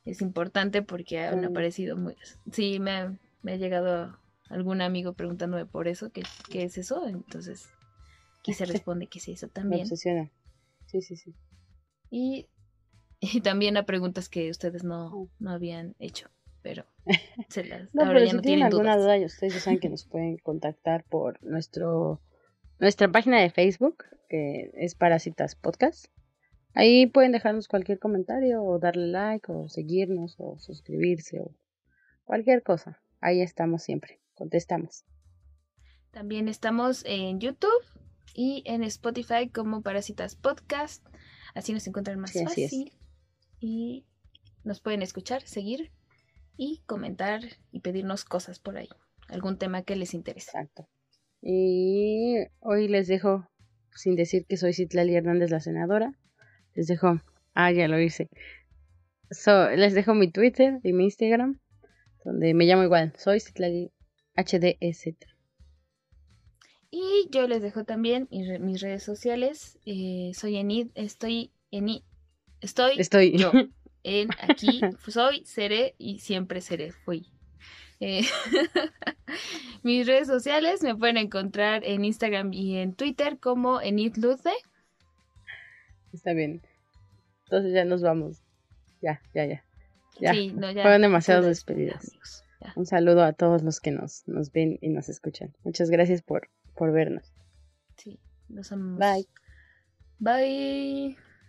Es importante porque han aparecido muy... Sí, me ha, me ha llegado algún amigo preguntándome por eso, ¿qué, qué es eso? Entonces, aquí se responde que es eso también. Me obsesiona. Sí, sí, sí. Y, y, también a preguntas que ustedes no, no habían hecho, pero se las... no, pero si tienen alguna duda, ustedes saben que nos pueden contactar por nuestro nuestra página de Facebook, que es Parasitas Podcast. Ahí pueden dejarnos cualquier comentario o darle like o seguirnos o suscribirse o cualquier cosa. Ahí estamos siempre, contestamos. También estamos en YouTube y en Spotify como Parasitas Podcast. Así nos encuentran más fácil. Y nos pueden escuchar, seguir y comentar y pedirnos cosas por ahí. Algún tema que les interese. Exacto. Y hoy les dejo, sin decir que soy Citlali Hernández, la senadora, les dejo, ah, ya lo hice. les dejo mi Twitter y mi Instagram, donde me llamo igual, soy Citlali HDZ. Y yo les dejo también mis, redes sociales. Eh, soy Enid, estoy en estoy, estoy yo. En aquí soy, seré y siempre seré. Fui. Eh, mis redes sociales me pueden encontrar en Instagram y en Twitter como Enidluce. Está bien. Entonces ya nos vamos. Ya, ya, ya. ya. Fueron demasiadas despedidas. Un saludo a todos los que nos, nos ven y nos escuchan. Muchas gracias por, por vernos. Sí, los amamos. Bye. Bye.